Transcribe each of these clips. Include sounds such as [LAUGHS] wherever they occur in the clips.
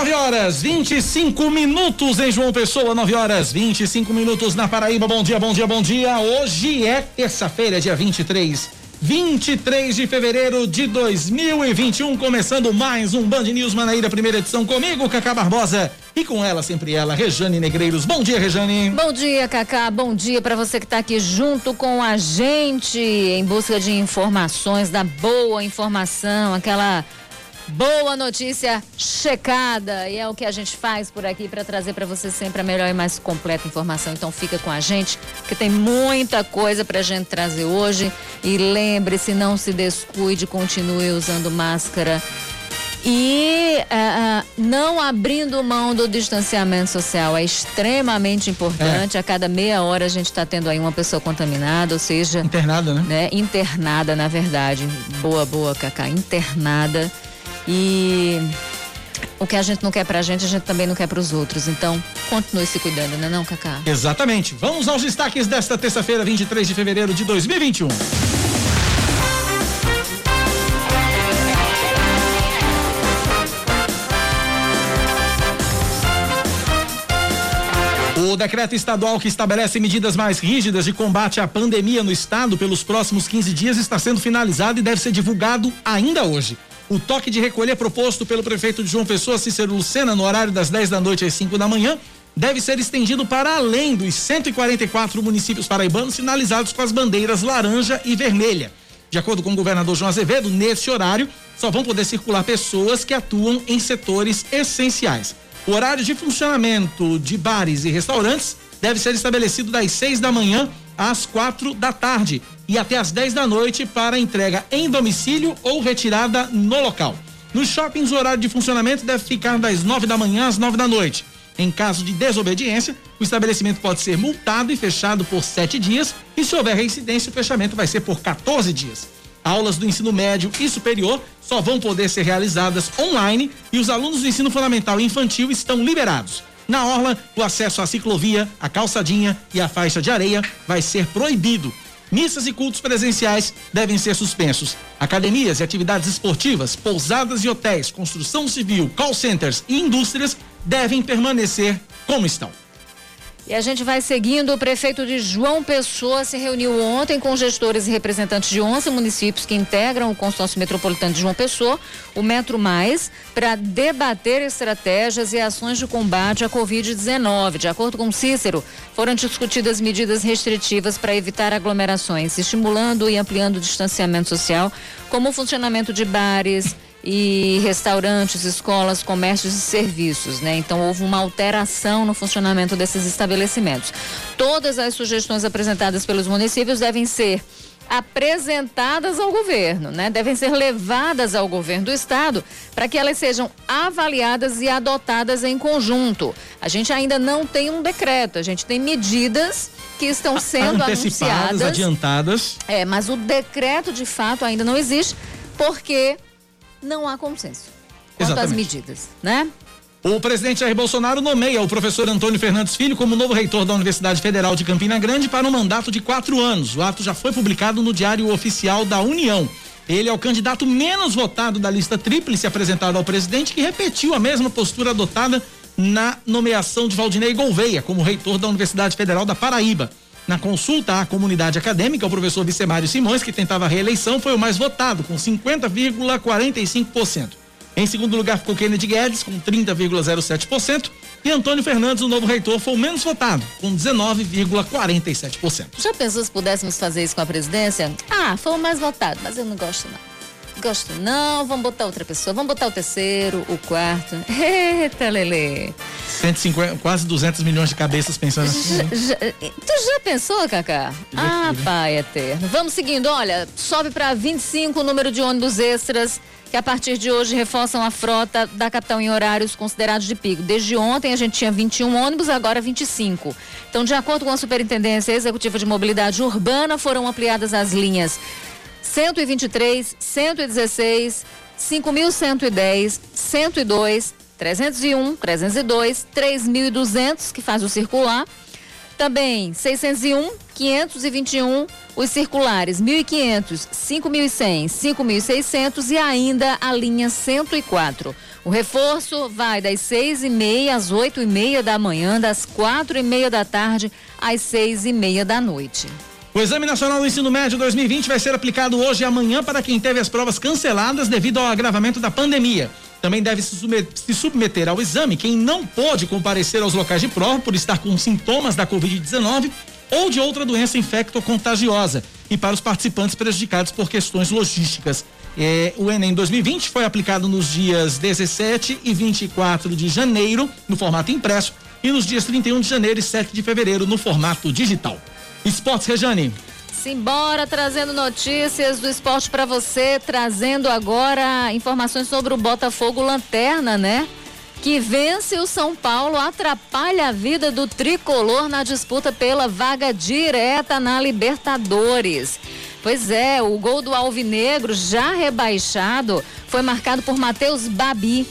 9 horas 25 minutos em João Pessoa, 9 horas 25 minutos na Paraíba. Bom dia, bom dia, bom dia. Hoje é terça-feira, dia 23. 23 de fevereiro de 2021, começando mais um Band News Manaíra, primeira edição comigo, Cacá Barbosa, e com ela, sempre ela, Rejane Negreiros. Bom dia, Rejane. Bom dia, Cacá. Bom dia para você que está aqui junto com a gente em busca de informações, da boa informação, aquela Boa notícia checada e é o que a gente faz por aqui para trazer para você sempre a melhor e mais completa informação. Então fica com a gente, que tem muita coisa para a gente trazer hoje. E lembre-se, não se descuide, continue usando máscara e uh, não abrindo mão do distanciamento social é extremamente importante. É. A cada meia hora a gente está tendo aí uma pessoa contaminada, ou seja. Internada, né? né? Internada, na verdade. Boa, boa, Cacá. Internada. E o que a gente não quer pra gente, a gente também não quer pros outros. Então, continue se cuidando, né não, Cacá? Exatamente. Vamos aos destaques desta terça-feira, 23 de fevereiro de 2021. O decreto estadual que estabelece medidas mais rígidas de combate à pandemia no estado pelos próximos 15 dias está sendo finalizado e deve ser divulgado ainda hoje. O toque de recolher proposto pelo prefeito de João Pessoa, Cícero Lucena, no horário das 10 da noite às 5 da manhã, deve ser estendido para além dos 144 municípios paraibanos sinalizados com as bandeiras laranja e vermelha. De acordo com o governador João Azevedo, nesse horário só vão poder circular pessoas que atuam em setores essenciais. O horário de funcionamento de bares e restaurantes deve ser estabelecido das 6 da manhã às quatro da tarde e até às 10 da noite para entrega em domicílio ou retirada no local. Nos shoppings, o horário de funcionamento deve ficar das 9 da manhã às 9 da noite. Em caso de desobediência, o estabelecimento pode ser multado e fechado por sete dias, e se houver reincidência, o fechamento vai ser por 14 dias. Aulas do ensino médio e superior só vão poder ser realizadas online e os alunos do ensino fundamental e infantil estão liberados. Na orla, o acesso à ciclovia, à calçadinha e à faixa de areia vai ser proibido. Missas e cultos presenciais devem ser suspensos. Academias e atividades esportivas, pousadas e hotéis, construção civil, call centers e indústrias devem permanecer como estão. E a gente vai seguindo. O prefeito de João Pessoa se reuniu ontem com gestores e representantes de 11 municípios que integram o consórcio metropolitano de João Pessoa, o Metro Mais, para debater estratégias e ações de combate à Covid-19. De acordo com Cícero, foram discutidas medidas restritivas para evitar aglomerações, estimulando e ampliando o distanciamento social, como o funcionamento de bares e restaurantes, escolas, comércios e serviços, né? Então houve uma alteração no funcionamento desses estabelecimentos. Todas as sugestões apresentadas pelos municípios devem ser apresentadas ao governo, né? Devem ser levadas ao governo do estado para que elas sejam avaliadas e adotadas em conjunto. A gente ainda não tem um decreto, a gente tem medidas que estão sendo anunciadas, adiantadas. É, mas o decreto de fato ainda não existe porque não há consenso quanto às medidas, né? O presidente Jair Bolsonaro nomeia o professor Antônio Fernandes Filho como novo reitor da Universidade Federal de Campina Grande para um mandato de quatro anos. O ato já foi publicado no Diário Oficial da União. Ele é o candidato menos votado da lista tríplice apresentada ao presidente, que repetiu a mesma postura adotada na nomeação de Valdinei Gouveia como reitor da Universidade Federal da Paraíba. Na consulta à comunidade acadêmica, o professor Vicemário Simões, que tentava a reeleição, foi o mais votado, com 50,45%. Em segundo lugar ficou Kennedy Guedes, com 30,07%. E Antônio Fernandes, o novo reitor, foi o menos votado, com 19,47%. Já pensou se pudéssemos fazer isso com a presidência? Ah, foi o mais votado, mas eu não gosto não. Gosto não, vamos botar outra pessoa, vamos botar o terceiro, o quarto. [LAUGHS] Eita, Lele. 150, quase 200 milhões de cabeças pensando assim. Já, já, tu já pensou, Cacá? Ah, pai eterno. Vamos seguindo, olha, sobe para 25 o número de ônibus extras que a partir de hoje reforçam a frota da capital em horários considerados de pico. Desde ontem a gente tinha 21 ônibus, agora 25. Então, de acordo com a Superintendência Executiva de Mobilidade Urbana, foram ampliadas as linhas 123, 116, 5110, 102, 301, 302, 3200, que faz o circular. Também 601, 521, os circulares 1.500, 5.100, 5.600 e ainda a linha 104. O reforço vai das seis e meia às oito e meia da manhã, das quatro e meia da tarde às seis e meia da noite. O Exame Nacional do Ensino Médio 2020 vai ser aplicado hoje e amanhã para quem teve as provas canceladas devido ao agravamento da pandemia. Também deve se submeter ao exame quem não pôde comparecer aos locais de prova por estar com sintomas da Covid-19 ou de outra doença infecto-contagiosa e para os participantes prejudicados por questões logísticas. É, o Enem 2020 foi aplicado nos dias 17 e 24 de janeiro, no formato impresso, e nos dias 31 de janeiro e 7 de fevereiro, no formato digital. Esportes, Rejane. Simbora trazendo notícias do esporte para você, trazendo agora informações sobre o Botafogo Lanterna, né? Que vence o São Paulo, atrapalha a vida do tricolor na disputa pela vaga direta na Libertadores. Pois é, o gol do Alvinegro, já rebaixado, foi marcado por Matheus Babi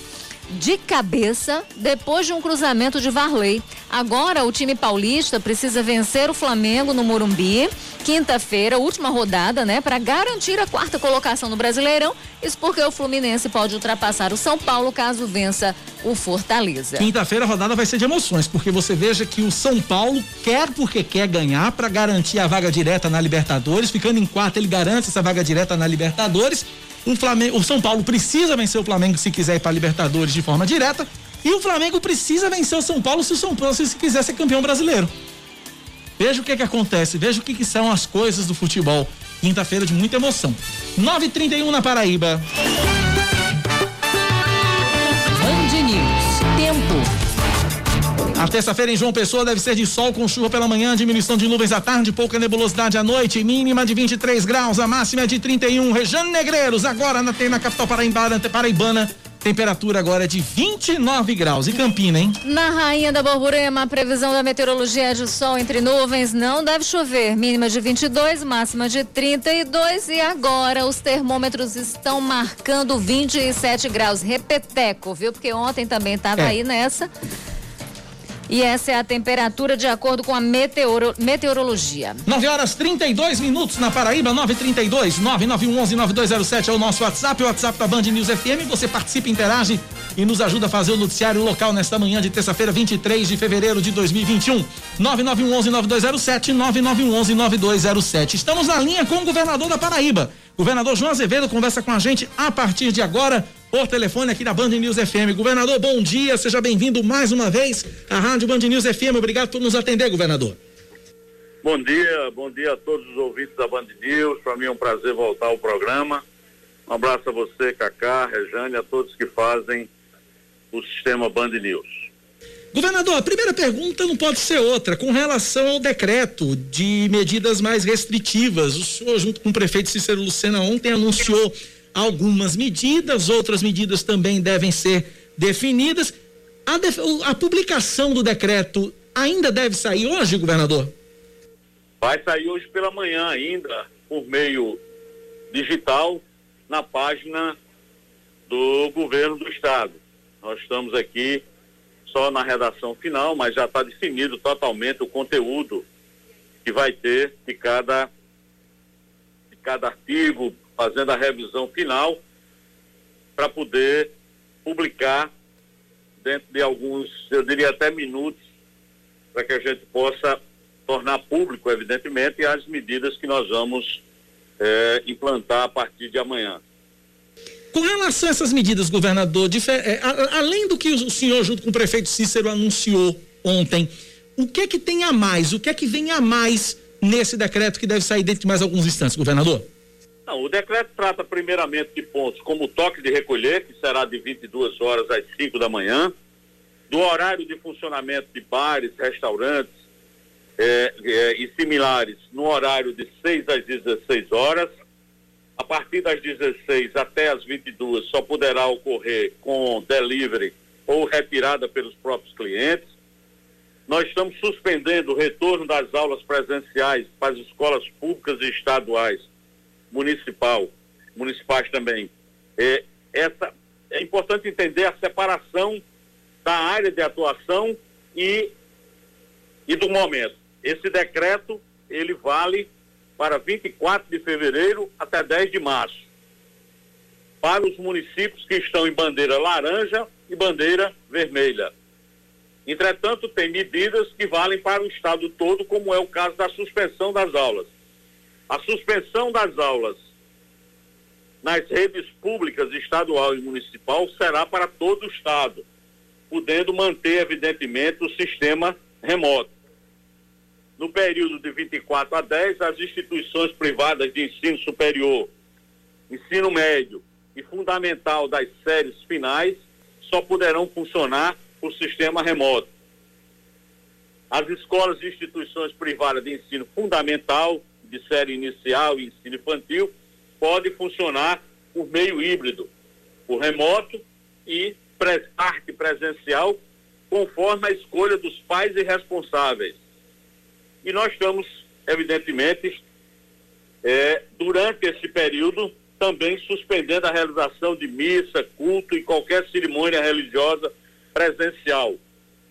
de cabeça depois de um cruzamento de Varley. Agora o time paulista precisa vencer o Flamengo no Morumbi, quinta-feira, última rodada, né, para garantir a quarta colocação no Brasileirão. Isso porque o Fluminense pode ultrapassar o São Paulo caso vença o Fortaleza. Quinta-feira a rodada vai ser de emoções, porque você veja que o São Paulo quer porque quer ganhar para garantir a vaga direta na Libertadores, ficando em quarto ele garante essa vaga direta na Libertadores o, Flamengo, o São Paulo precisa vencer o Flamengo se quiser ir para Libertadores de forma direta. E o Flamengo precisa vencer o São Paulo se o São Paulo se quiser ser campeão brasileiro. Veja o que que acontece, veja o que, que são as coisas do futebol. Quinta-feira de muita emoção. 9h31 na Paraíba. A terça-feira em João Pessoa deve ser de sol com chuva pela manhã, diminuição de nuvens à tarde, pouca nebulosidade à noite, mínima de 23 graus, a máxima é de 31. Rejane Negreiros, agora na, na capital paraibana, paraibana Temperatura agora é de 29 graus. E Campina, hein? Na Rainha da Borborema, a previsão da meteorologia é de sol entre nuvens. Não deve chover. Mínima de 22, máxima de 32. E agora os termômetros estão marcando 27 graus. Repeteco, viu? Porque ontem também estava é. aí nessa. E essa é a temperatura de acordo com a meteoro, meteorologia. 9 horas 32 minutos na Paraíba, 932 99111 9207 é o nosso WhatsApp, o WhatsApp da Band News FM. Você participa, interage e nos ajuda a fazer o noticiário local nesta manhã de terça-feira, 23 de fevereiro de 2021. 9911 9207 9911 9207. Estamos na linha com o governador da Paraíba. Governador João Azevedo conversa com a gente a partir de agora por telefone aqui da Band News FM. Governador, bom dia, seja bem-vindo mais uma vez à Rádio Band News FM. Obrigado por nos atender, governador. Bom dia, bom dia a todos os ouvintes da Band News. Para mim é um prazer voltar ao programa. Um abraço a você, Cacá, Rejane, a todos que fazem o sistema Band News. Governador, a primeira pergunta não pode ser outra. Com relação ao decreto de medidas mais restritivas, o senhor, junto com o prefeito Cícero Lucena, ontem anunciou algumas medidas, outras medidas também devem ser definidas. A, def... a publicação do decreto ainda deve sair hoje, governador? Vai sair hoje pela manhã ainda, por meio digital, na página do governo do estado. Nós estamos aqui só na redação final, mas já está definido totalmente o conteúdo que vai ter de cada, de cada artigo, fazendo a revisão final para poder publicar dentro de alguns, eu diria até minutos, para que a gente possa tornar público, evidentemente, as medidas que nós vamos eh, implantar a partir de amanhã. Com relação a essas medidas, governador, é, além do que o senhor, junto com o prefeito Cícero, anunciou ontem, o que é que tem a mais? O que é que vem a mais nesse decreto que deve sair dentro de mais alguns instantes, governador? Não, o decreto trata primeiramente de pontos como o toque de recolher, que será de 22 horas às 5 da manhã, do horário de funcionamento de bares, restaurantes é, é, e similares no horário de 6 às 16 horas. A partir das 16 até as 22 só poderá ocorrer com delivery ou retirada pelos próprios clientes. Nós estamos suspendendo o retorno das aulas presenciais para as escolas públicas e estaduais municipal, municipais também. É, essa, é importante entender a separação da área de atuação e, e do momento. esse decreto ele vale para 24 de fevereiro até 10 de março. Para os municípios que estão em bandeira laranja e bandeira vermelha. Entretanto, tem medidas que valem para o estado todo, como é o caso da suspensão das aulas. A suspensão das aulas nas redes públicas estadual e municipal será para todo o estado, podendo manter, evidentemente, o sistema remoto. No período de 24 a 10, as instituições privadas de ensino superior, ensino médio e fundamental das séries finais só poderão funcionar por sistema remoto. As escolas e instituições privadas de ensino fundamental, de série inicial e ensino infantil, podem funcionar por meio híbrido, por remoto e parte presencial, conforme a escolha dos pais e responsáveis. E nós estamos, evidentemente, é, durante esse período, também suspendendo a realização de missa, culto e qualquer cerimônia religiosa presencial.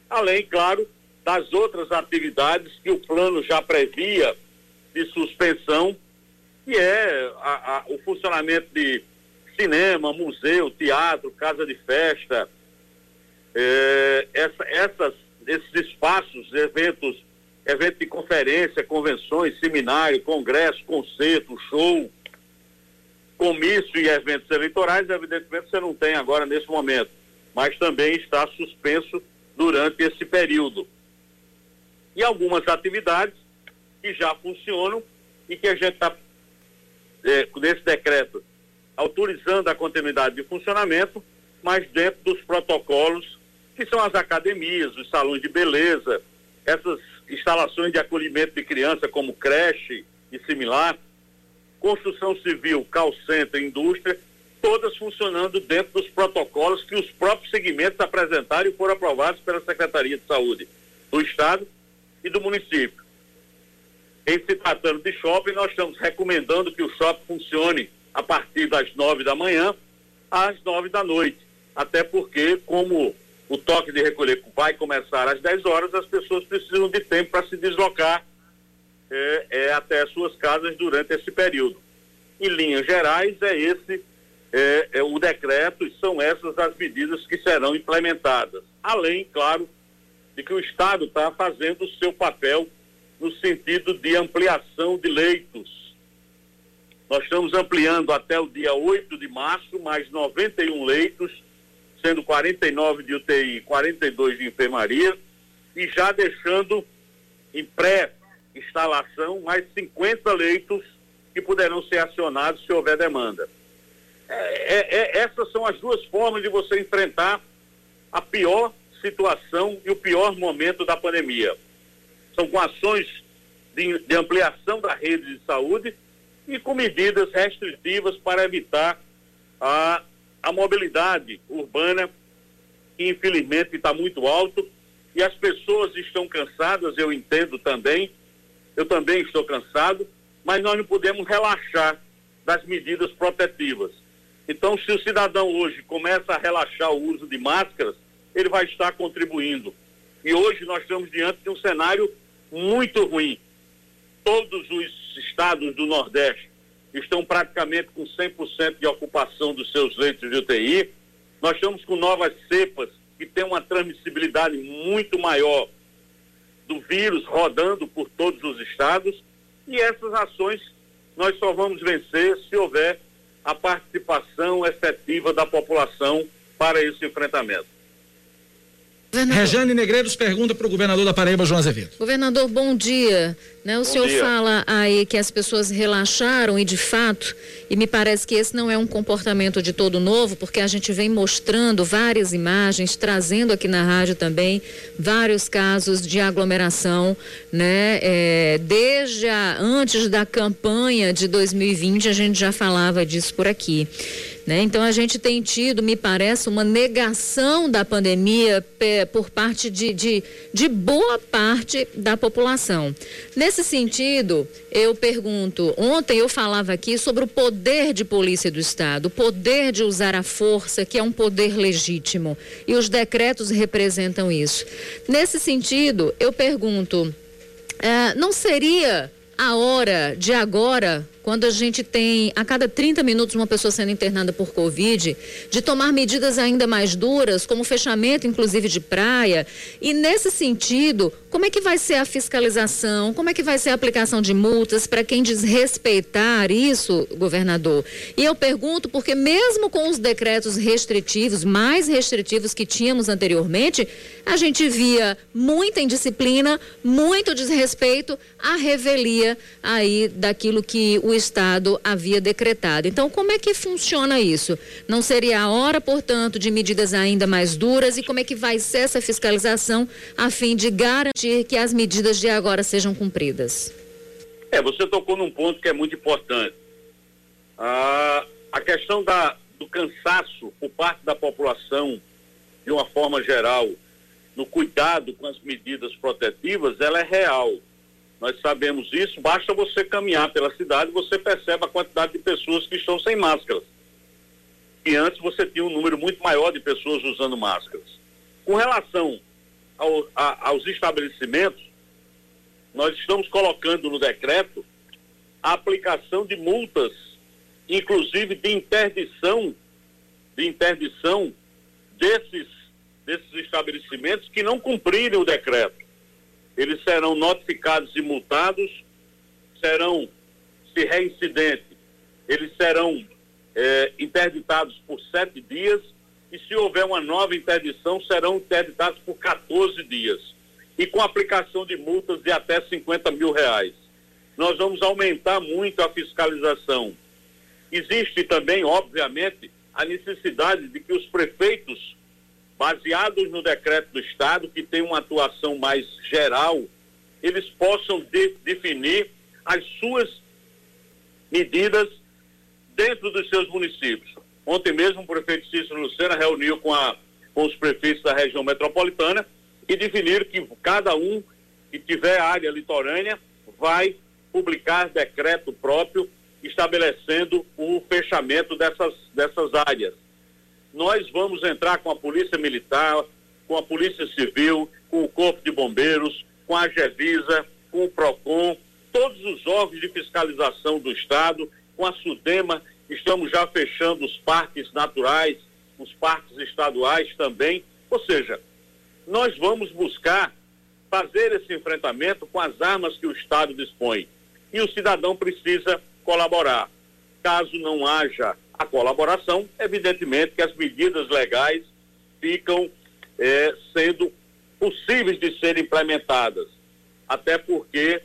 Além, claro, das outras atividades que o plano já previa de suspensão, que é a, a, o funcionamento de cinema, museu, teatro, casa de festa, é, essa, essas, esses espaços, eventos, eventos de conferência, convenções, seminário, congresso, concerto, show, comício e eventos eleitorais, evidentemente você não tem agora nesse momento mas também está suspenso durante esse período. E algumas atividades que já funcionam e que a gente está, é, nesse decreto, autorizando a continuidade de funcionamento, mas dentro dos protocolos que são as academias, os salões de beleza, essas instalações de acolhimento de criança como creche e similar, construção civil, call center, indústria, todas funcionando dentro dos protocolos que os próprios segmentos apresentaram e foram aprovados pela Secretaria de Saúde do Estado e do município. Em se tratando de shopping, nós estamos recomendando que o shopping funcione a partir das nove da manhã às nove da noite. Até porque, como o toque de recolher vai começar às 10 horas, as pessoas precisam de tempo para se deslocar é, é, até as suas casas durante esse período. Em linhas gerais, é esse é, é, o decreto e são essas as medidas que serão implementadas. Além, claro, de que o Estado está fazendo o seu papel no sentido de ampliação de leitos. Nós estamos ampliando até o dia 8 de março mais 91 leitos, sendo 49 de UTI e 42 de enfermaria, e já deixando em pré-instalação mais 50 leitos que poderão ser acionados se houver demanda. É, é, é, essas são as duas formas de você enfrentar a pior situação e o pior momento da pandemia. São com ações de, de ampliação da rede de saúde e com medidas restritivas para evitar a, a mobilidade urbana, que infelizmente está muito alto, e as pessoas estão cansadas, eu entendo também, eu também estou cansado, mas nós não podemos relaxar das medidas protetivas. Então, se o cidadão hoje começa a relaxar o uso de máscaras, ele vai estar contribuindo. E hoje nós estamos diante de um cenário muito ruim. Todos os estados do Nordeste estão praticamente com 100% de ocupação dos seus leitos de UTI. Nós estamos com novas cepas que têm uma transmissibilidade muito maior do vírus rodando por todos os estados. E essas ações nós só vamos vencer se houver a participação efetiva da população para esse enfrentamento. Governador. Rejane Negreiros pergunta para o governador da Paraíba, João Azevedo. Governador, bom dia. Né, o bom senhor dia. fala aí que as pessoas relaxaram e de fato, e me parece que esse não é um comportamento de todo novo, porque a gente vem mostrando várias imagens, trazendo aqui na rádio também vários casos de aglomeração, né? É, desde a, antes da campanha de 2020 a gente já falava disso por aqui. Né? Então a gente tem tido, me parece, uma negação da pandemia por parte de, de, de boa parte da população. Nesse sentido, eu pergunto: ontem eu falava aqui sobre o poder de polícia do Estado, o poder de usar a força, que é um poder legítimo, e os decretos representam isso. Nesse sentido, eu pergunto É, não seria a hora de agora quando a gente tem a cada 30 minutos uma pessoa sendo internada por Covid, de tomar medidas ainda mais duras, como fechamento, inclusive, de praia. E nesse sentido, como é que vai ser a fiscalização? Como é que vai ser a aplicação de multas para quem desrespeitar isso, governador? E eu pergunto porque mesmo com os decretos restritivos, mais restritivos que tínhamos anteriormente, a gente via muita indisciplina, muito desrespeito à revelia aí daquilo que o Estado havia decretado. Então, como é que funciona isso? Não seria a hora, portanto, de medidas ainda mais duras e como é que vai ser essa fiscalização a fim de garantir que as medidas de agora sejam cumpridas? É, você tocou num ponto que é muito importante. Ah, a questão da, do cansaço por parte da população, de uma forma geral, no cuidado com as medidas protetivas, ela é real. Nós sabemos isso, basta você caminhar pela cidade, você percebe a quantidade de pessoas que estão sem máscaras. E antes você tinha um número muito maior de pessoas usando máscaras. Com relação ao, a, aos estabelecimentos, nós estamos colocando no decreto a aplicação de multas, inclusive de interdição, de interdição desses, desses estabelecimentos que não cumprirem o decreto eles serão notificados e multados, serão, se reincidente, eles serão é, interditados por sete dias e se houver uma nova interdição, serão interditados por 14 dias e com aplicação de multas de até 50 mil reais. Nós vamos aumentar muito a fiscalização. Existe também, obviamente, a necessidade de que os prefeitos baseados no decreto do Estado, que tem uma atuação mais geral, eles possam de, definir as suas medidas dentro dos seus municípios. Ontem mesmo o prefeito Cícero Lucena reuniu com, a, com os prefeitos da região metropolitana e definiram que cada um que tiver área litorânea vai publicar decreto próprio estabelecendo o fechamento dessas, dessas áreas nós vamos entrar com a Polícia Militar, com a Polícia Civil, com o Corpo de Bombeiros, com a Gevisa, com o PROCON, todos os órgãos de fiscalização do Estado, com a SUDEMA, estamos já fechando os parques naturais, os parques estaduais também. Ou seja, nós vamos buscar fazer esse enfrentamento com as armas que o Estado dispõe. E o cidadão precisa colaborar. Caso não haja a colaboração, evidentemente que as medidas legais ficam é, sendo possíveis de serem implementadas, até porque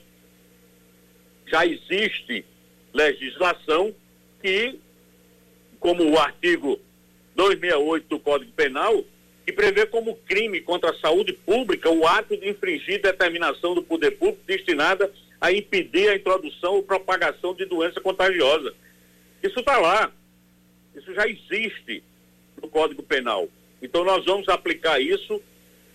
já existe legislação que, como o artigo 268 do Código Penal, que prevê como crime contra a saúde pública o ato de infringir determinação do poder público destinada a impedir a introdução ou propagação de doença contagiosa. Isso está lá. Isso já existe no Código Penal. Então nós vamos aplicar isso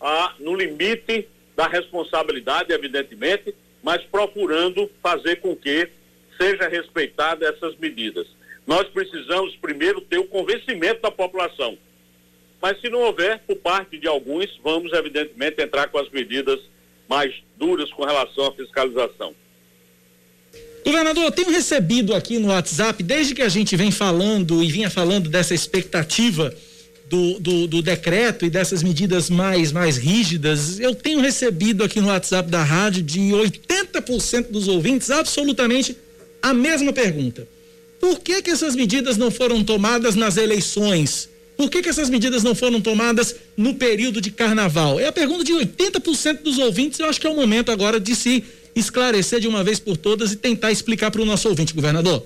a, no limite da responsabilidade, evidentemente, mas procurando fazer com que seja respeitada essas medidas. Nós precisamos primeiro ter o convencimento da população. Mas se não houver, por parte de alguns, vamos evidentemente entrar com as medidas mais duras com relação à fiscalização. Governador, eu tenho recebido aqui no WhatsApp, desde que a gente vem falando e vinha falando dessa expectativa do, do, do, decreto e dessas medidas mais, mais rígidas, eu tenho recebido aqui no WhatsApp da rádio de 80% dos ouvintes absolutamente a mesma pergunta. Por que que essas medidas não foram tomadas nas eleições? Por que que essas medidas não foram tomadas no período de carnaval? É a pergunta de 80% dos ouvintes, eu acho que é o momento agora de se esclarecer de uma vez por todas e tentar explicar para o nosso ouvinte, governador?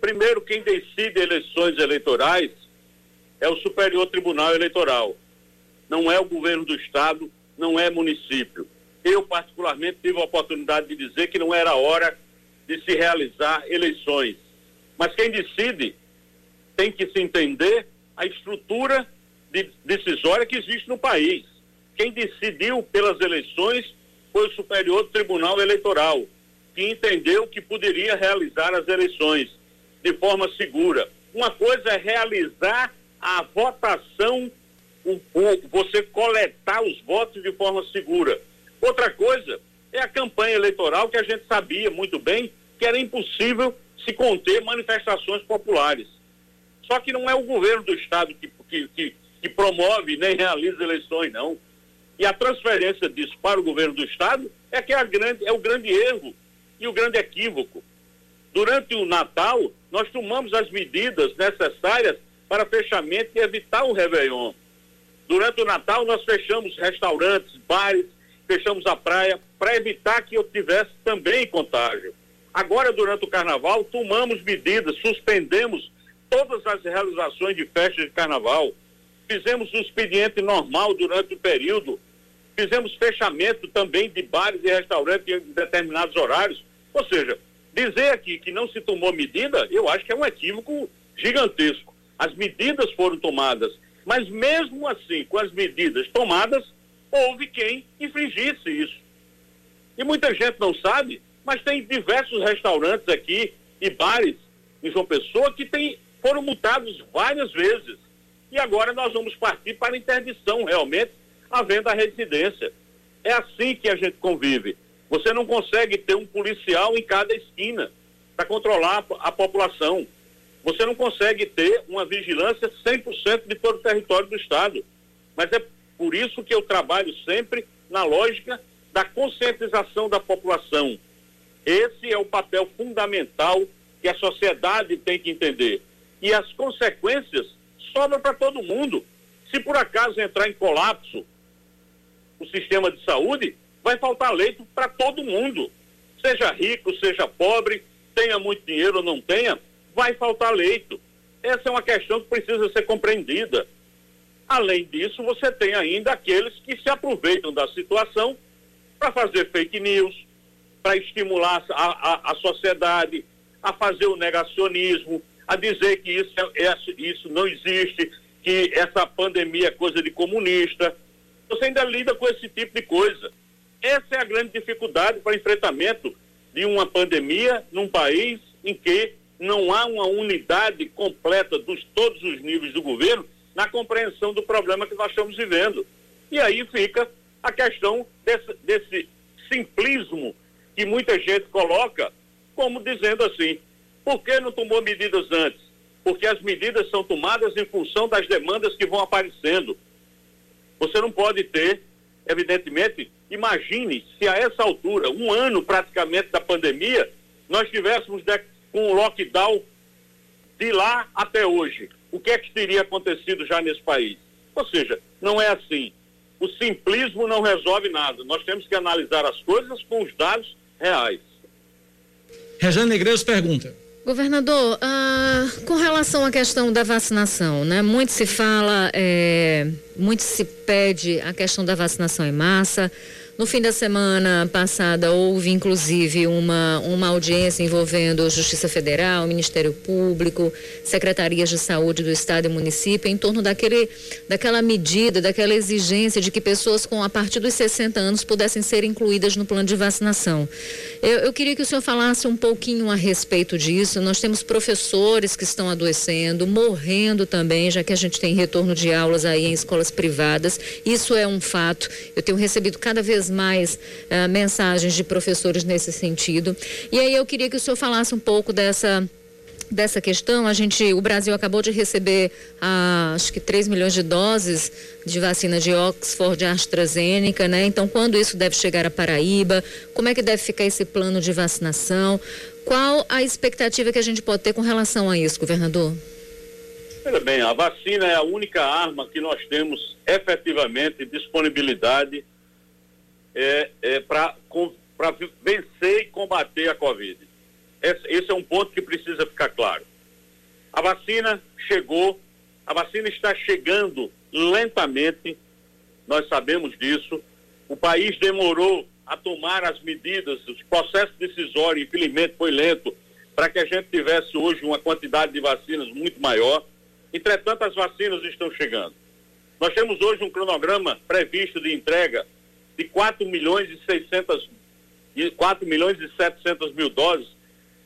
Primeiro, quem decide eleições eleitorais é o Superior Tribunal Eleitoral. Não é o governo do Estado, não é município. Eu, particularmente, tive a oportunidade de dizer que não era hora de se realizar eleições. Mas quem decide tem que se entender a estrutura de decisória que existe no país. Quem decidiu pelas eleições foi o Superior Tribunal Eleitoral, que entendeu que poderia realizar as eleições de forma segura. Uma coisa é realizar a votação, você coletar os votos de forma segura. Outra coisa é a campanha eleitoral que a gente sabia muito bem que era impossível se conter manifestações populares. Só que não é o governo do Estado que, que, que, que promove nem realiza eleições, não. E a transferência disso para o governo do Estado é que é, grande, é o grande erro e o grande equívoco. Durante o Natal, nós tomamos as medidas necessárias para fechamento e evitar o Réveillon. Durante o Natal, nós fechamos restaurantes, bares, fechamos a praia para evitar que eu tivesse também contágio. Agora, durante o Carnaval, tomamos medidas, suspendemos todas as realizações de festas de Carnaval, fizemos o expediente normal durante o período, fizemos fechamento também de bares e restaurantes em determinados horários. Ou seja, dizer aqui que não se tomou medida, eu acho que é um equívoco gigantesco. As medidas foram tomadas, mas mesmo assim, com as medidas tomadas, houve quem infringisse isso. E muita gente não sabe, mas tem diversos restaurantes aqui e bares em João Pessoa que tem, foram multados várias vezes. E agora nós vamos partir para interdição, realmente, havendo a residência. É assim que a gente convive. Você não consegue ter um policial em cada esquina para controlar a, população. Você não consegue ter uma vigilância 100% de todo o território do Estado. Mas é por isso que eu trabalho sempre na lógica da conscientização da população. Esse é o papel fundamental que a sociedade tem que entender. E as consequências sobram para todo mundo. Se por acaso entrar em colapso o sistema de saúde, vai faltar leito para todo mundo. Seja rico, seja pobre, tenha muito dinheiro ou não tenha, vai faltar leito. Essa é uma questão que precisa ser compreendida. Além disso, você tem ainda aqueles que se aproveitam da situação para fazer fake news, para estimular a, a, a, sociedade a fazer o negacionismo, a dizer que isso, é, é, isso não existe, que essa pandemia é coisa de comunista. Você ainda lida com esse tipo de coisa. Essa é a grande dificuldade para enfrentamento de uma pandemia num país em que não há uma unidade completa dos todos os níveis do governo na compreensão do problema que nós estamos vivendo. E aí fica a questão desse, desse simplismo que muita gente coloca como dizendo assim, por que não tomou medidas antes? Porque as medidas são tomadas em função das demandas que vão aparecendo. Você não pode ter, evidentemente, imagine se a essa altura, um ano praticamente da pandemia, nós tivéssemos com o lockdown de lá até hoje. O que é que teria acontecido já nesse país? Ou seja, não é assim. O simplismo não resolve nada. Nós temos que analisar as coisas com os dados reais. Rejane Negreiros pergunta. Governador, ah, com relação à questão da vacinação, né? Muito se fala, é, muito se pede a questão da vacinação em massa. No fim da semana passada, houve inclusive uma, uma audiência envolvendo Justiça Federal, Ministério Público, Secretarias de Saúde do Estado e município, em torno daquele, daquela medida, daquela exigência de que pessoas com a partir dos 60 anos pudessem ser incluídas no plano de vacinação. Eu, eu queria que o senhor falasse um pouquinho a respeito disso. Nós temos professores que estão adoecendo, morrendo também, já que a gente tem retorno de aulas aí em escolas privadas. Isso é um fato. Eu tenho recebido cada vez mais uh, mensagens de professores nesse sentido. E aí eu queria que o senhor falasse um pouco dessa dessa questão, a gente, o Brasil acabou de receber ah, acho que 3 milhões de doses de vacina de Oxford e AstraZeneca, né? Então, quando isso deve chegar a Paraíba? Como é que deve ficar esse plano de vacinação? Qual a expectativa que a gente pode ter com relação a isso, governador? Olha bem, a vacina é a única arma que nós temos efetivamente disponibilidade é, é, para vencer e combater a Covid. Esse, esse é um ponto que precisa ficar claro. A vacina chegou, a vacina está chegando lentamente, nós sabemos disso. O país demorou a tomar as medidas, o processo decisório, infelizmente, foi lento para que a gente tivesse hoje uma quantidade de vacinas muito maior. Entretanto, as vacinas estão chegando. Nós temos hoje um cronograma previsto de entrega de 4 milhões e 600 e 4 milhões e 700 mil doses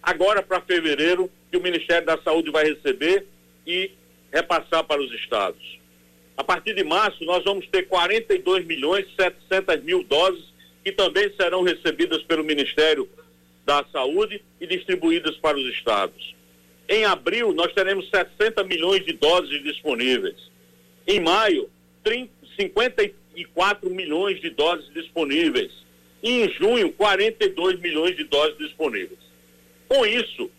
agora para fevereiro que o Ministério da Saúde vai receber e repassar para os estados. A partir de março nós vamos ter 42 milhões e 700 mil doses que também serão recebidas pelo Ministério da Saúde e distribuídas para os estados. Em abril, nós teremos 60 milhões de doses disponíveis. Em maio, 30, 54 milhões de doses disponíveis. E em junho, 42 milhões de doses disponíveis. Com isso,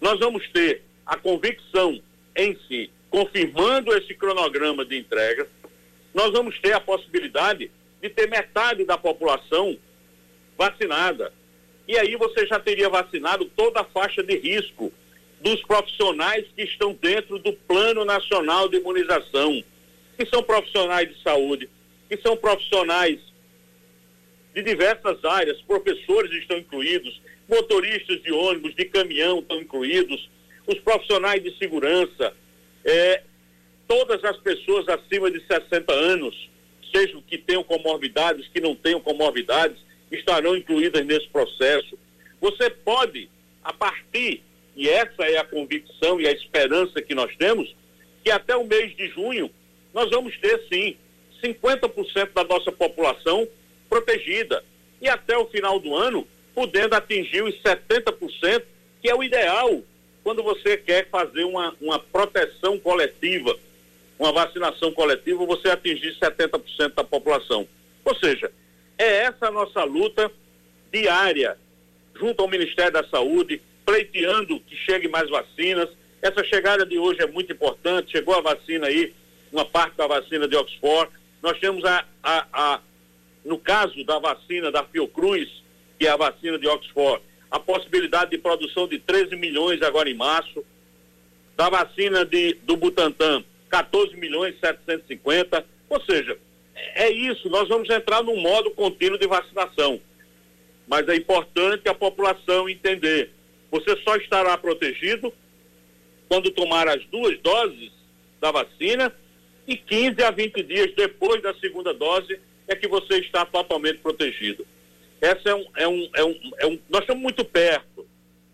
nós vamos ter a convicção em si, confirmando esse cronograma de entrega, nós vamos ter a possibilidade de ter metade da população vacinada. E aí você já teria vacinado toda a faixa de risco dos profissionais que estão dentro do Plano Nacional de Imunização, que são profissionais de saúde, que são profissionais de diversas áreas, professores estão incluídos, motoristas de ônibus, de caminhão estão incluídos, os profissionais de segurança, é, todas as pessoas acima de 60 anos, sejam que tenham comorbidades, que não tenham comorbidades, estarão incluídas nesse processo. Você pode, a partir, e essa é a convicção e a esperança que nós temos, que até o mês de junho nós vamos ter sim 50% da nossa população protegida e até o final do ano podendo atingir os 70%, que é o ideal quando você quer fazer uma, uma proteção coletiva, uma vacinação coletiva, você atingir 70% da população. Ou seja, é essa a nossa luta diária, junto ao Ministério da Saúde, pleiteando que chegue mais vacinas. Essa chegada de hoje é muito importante, chegou a vacina aí, uma parte da vacina de Oxford. Nós temos a, a, a no caso da vacina da Fiocruz, que é a vacina de Oxford, a possibilidade de produção de 13 milhões agora em março, da vacina de, do Butantan, 14 milhões 750, ou seja, é isso, nós vamos entrar num modo contínuo de vacinação. Mas é importante a população entender, você só estará protegido quando tomar as duas doses da vacina e 15 a 20 dias depois da segunda dose é que você está totalmente protegido. Essa é um, é um, é um, é um, nós estamos muito perto,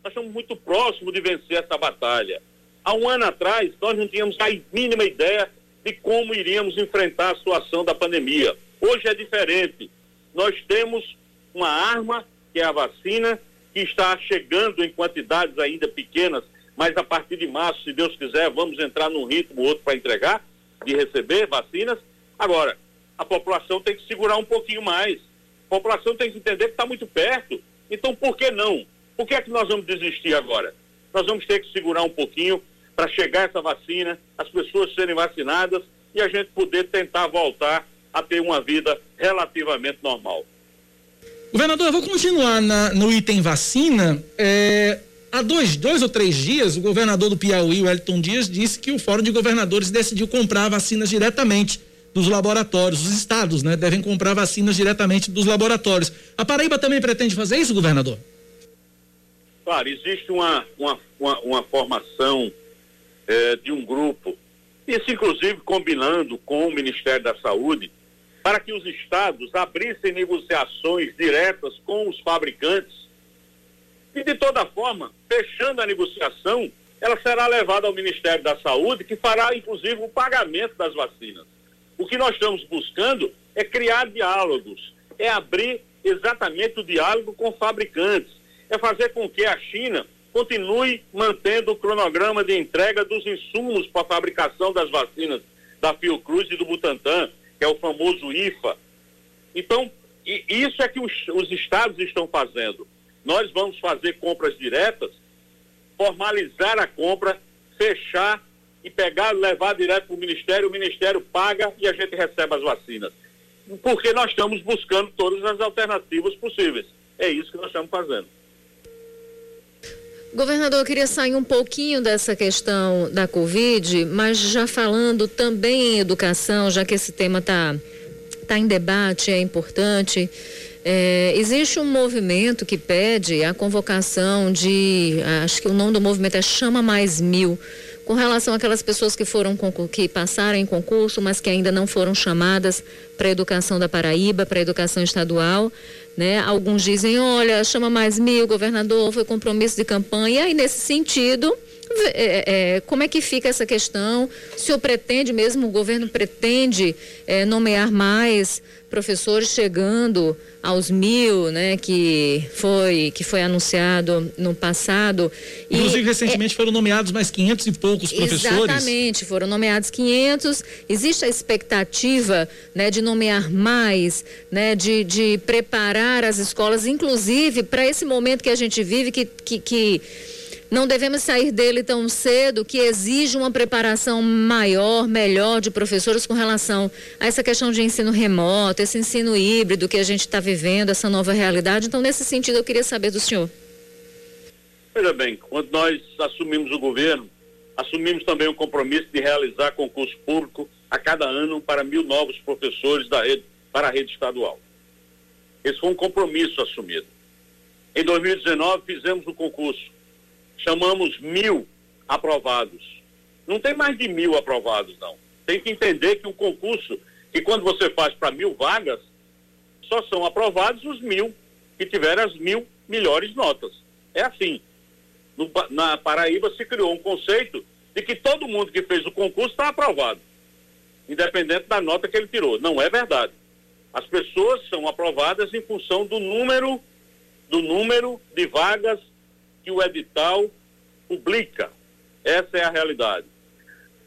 nós estamos muito próximos de vencer essa batalha. Há um ano atrás, nós não tínhamos a mínima ideia de como iríamos enfrentar a situação da pandemia. Hoje é diferente. Nós temos uma arma, que é a vacina, que está chegando em quantidades ainda pequenas, mas a partir de março, se Deus quiser, vamos entrar num ritmo outro para entregar, de receber vacinas. Agora, a população tem que segurar um pouquinho mais. A população tem que entender que está muito perto. Então, por que não? Por que é que nós vamos desistir agora? Nós vamos ter que segurar um pouquinho para chegar essa vacina, as pessoas serem vacinadas e a gente poder tentar voltar a ter uma vida relativamente normal. Governador, eu vou continuar na, no item vacina. É, há dois, dois ou três dias, o governador do Piauí, Wellington Dias, disse que o Fórum de Governadores decidiu comprar vacinas diretamente dos laboratórios. Os estados, né, devem comprar vacinas diretamente dos laboratórios. A Paraíba também pretende fazer isso, governador? Claro, existe uma, uma, uma, uma formação eh, de um grupo, isso inclusive combinando com o Ministério da Saúde, para que os estados abrissem negociações diretas com os fabricantes. E de toda forma, fechando a negociação, ela será levada ao Ministério da Saúde, que fará inclusive o pagamento das vacinas. O que nós estamos buscando é criar diálogos, é abrir exatamente o diálogo com fabricantes, é fazer com que a China continue mantendo o cronograma de entrega dos insumos para a fabricação das vacinas da Fiocruz e do Butantan, que é o famoso IFA. Então, isso é que os, os estados estão fazendo. Nós vamos fazer compras diretas, formalizar a compra, fechar e pegar, levar direto para o Ministério, o Ministério paga e a gente recebe as vacinas. Porque nós estamos buscando todas as alternativas possíveis. É isso que nós estamos fazendo. Governador, eu queria sair um pouquinho dessa questão da Covid, mas já falando também em educação, já que esse tema está tá em debate, é importante. É, existe um movimento que pede a convocação de, acho que o nome do movimento é Chama Mais Mil, com relação àquelas pessoas que foram que passaram em concurso, mas que ainda não foram chamadas para a educação da Paraíba, para a educação estadual, Né? Alguns dizem, olha, chama mais mil, governador, foi compromisso de campanha, e nesse sentido, é, é, como é que fica essa questão? O senhor pretende mesmo, o governo pretende é, nomear mais professores chegando aos mil, né, que foi que foi anunciado no passado. Inclusive, e, recentemente é, foram nomeados mais 500 e poucos professores. Exatamente, foram nomeados 500. Existe a expectativa, né, de nomear mais, né, de, de preparar as escolas, inclusive para esse momento que a gente vive, que, que, que não devemos sair dele tão cedo, que exige uma preparação maior, melhor de professores com relação a essa questão de ensino remoto, esse ensino híbrido que a gente está vivendo, essa nova realidade. Então, nesse sentido, eu queria saber do senhor. Veja bem, quando nós assumimos o governo, assumimos também o compromisso de realizar concurso público a cada ano para mil novos professores da rede, para a rede estadual. Esse foi um compromisso assumido. Em 2019, fizemos o concurso chamamos mil aprovados. Não tem mais de mil aprovados, não. Tem que entender que um concurso, que quando você faz para mil vagas, só são aprovados os mil que tiveram as mil melhores notas. É assim. No, na Paraíba se criou um conceito de que todo mundo que fez o concurso está aprovado, independente da nota que ele tirou. Não é verdade. As pessoas são aprovadas em função do número do número de vagas que o edital publica. Essa é a realidade.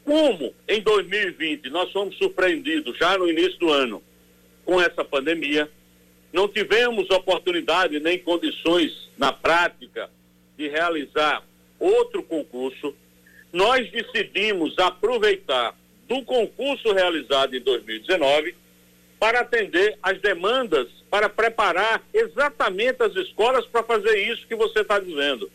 Como em 2020 nós fomos surpreendidos já no início do ano com essa pandemia, não tivemos oportunidade nem condições na prática de realizar outro concurso, nós decidimos aproveitar do concurso realizado em 2019 para atender as demandas, para preparar exatamente as escolas para fazer isso que você está dizendo.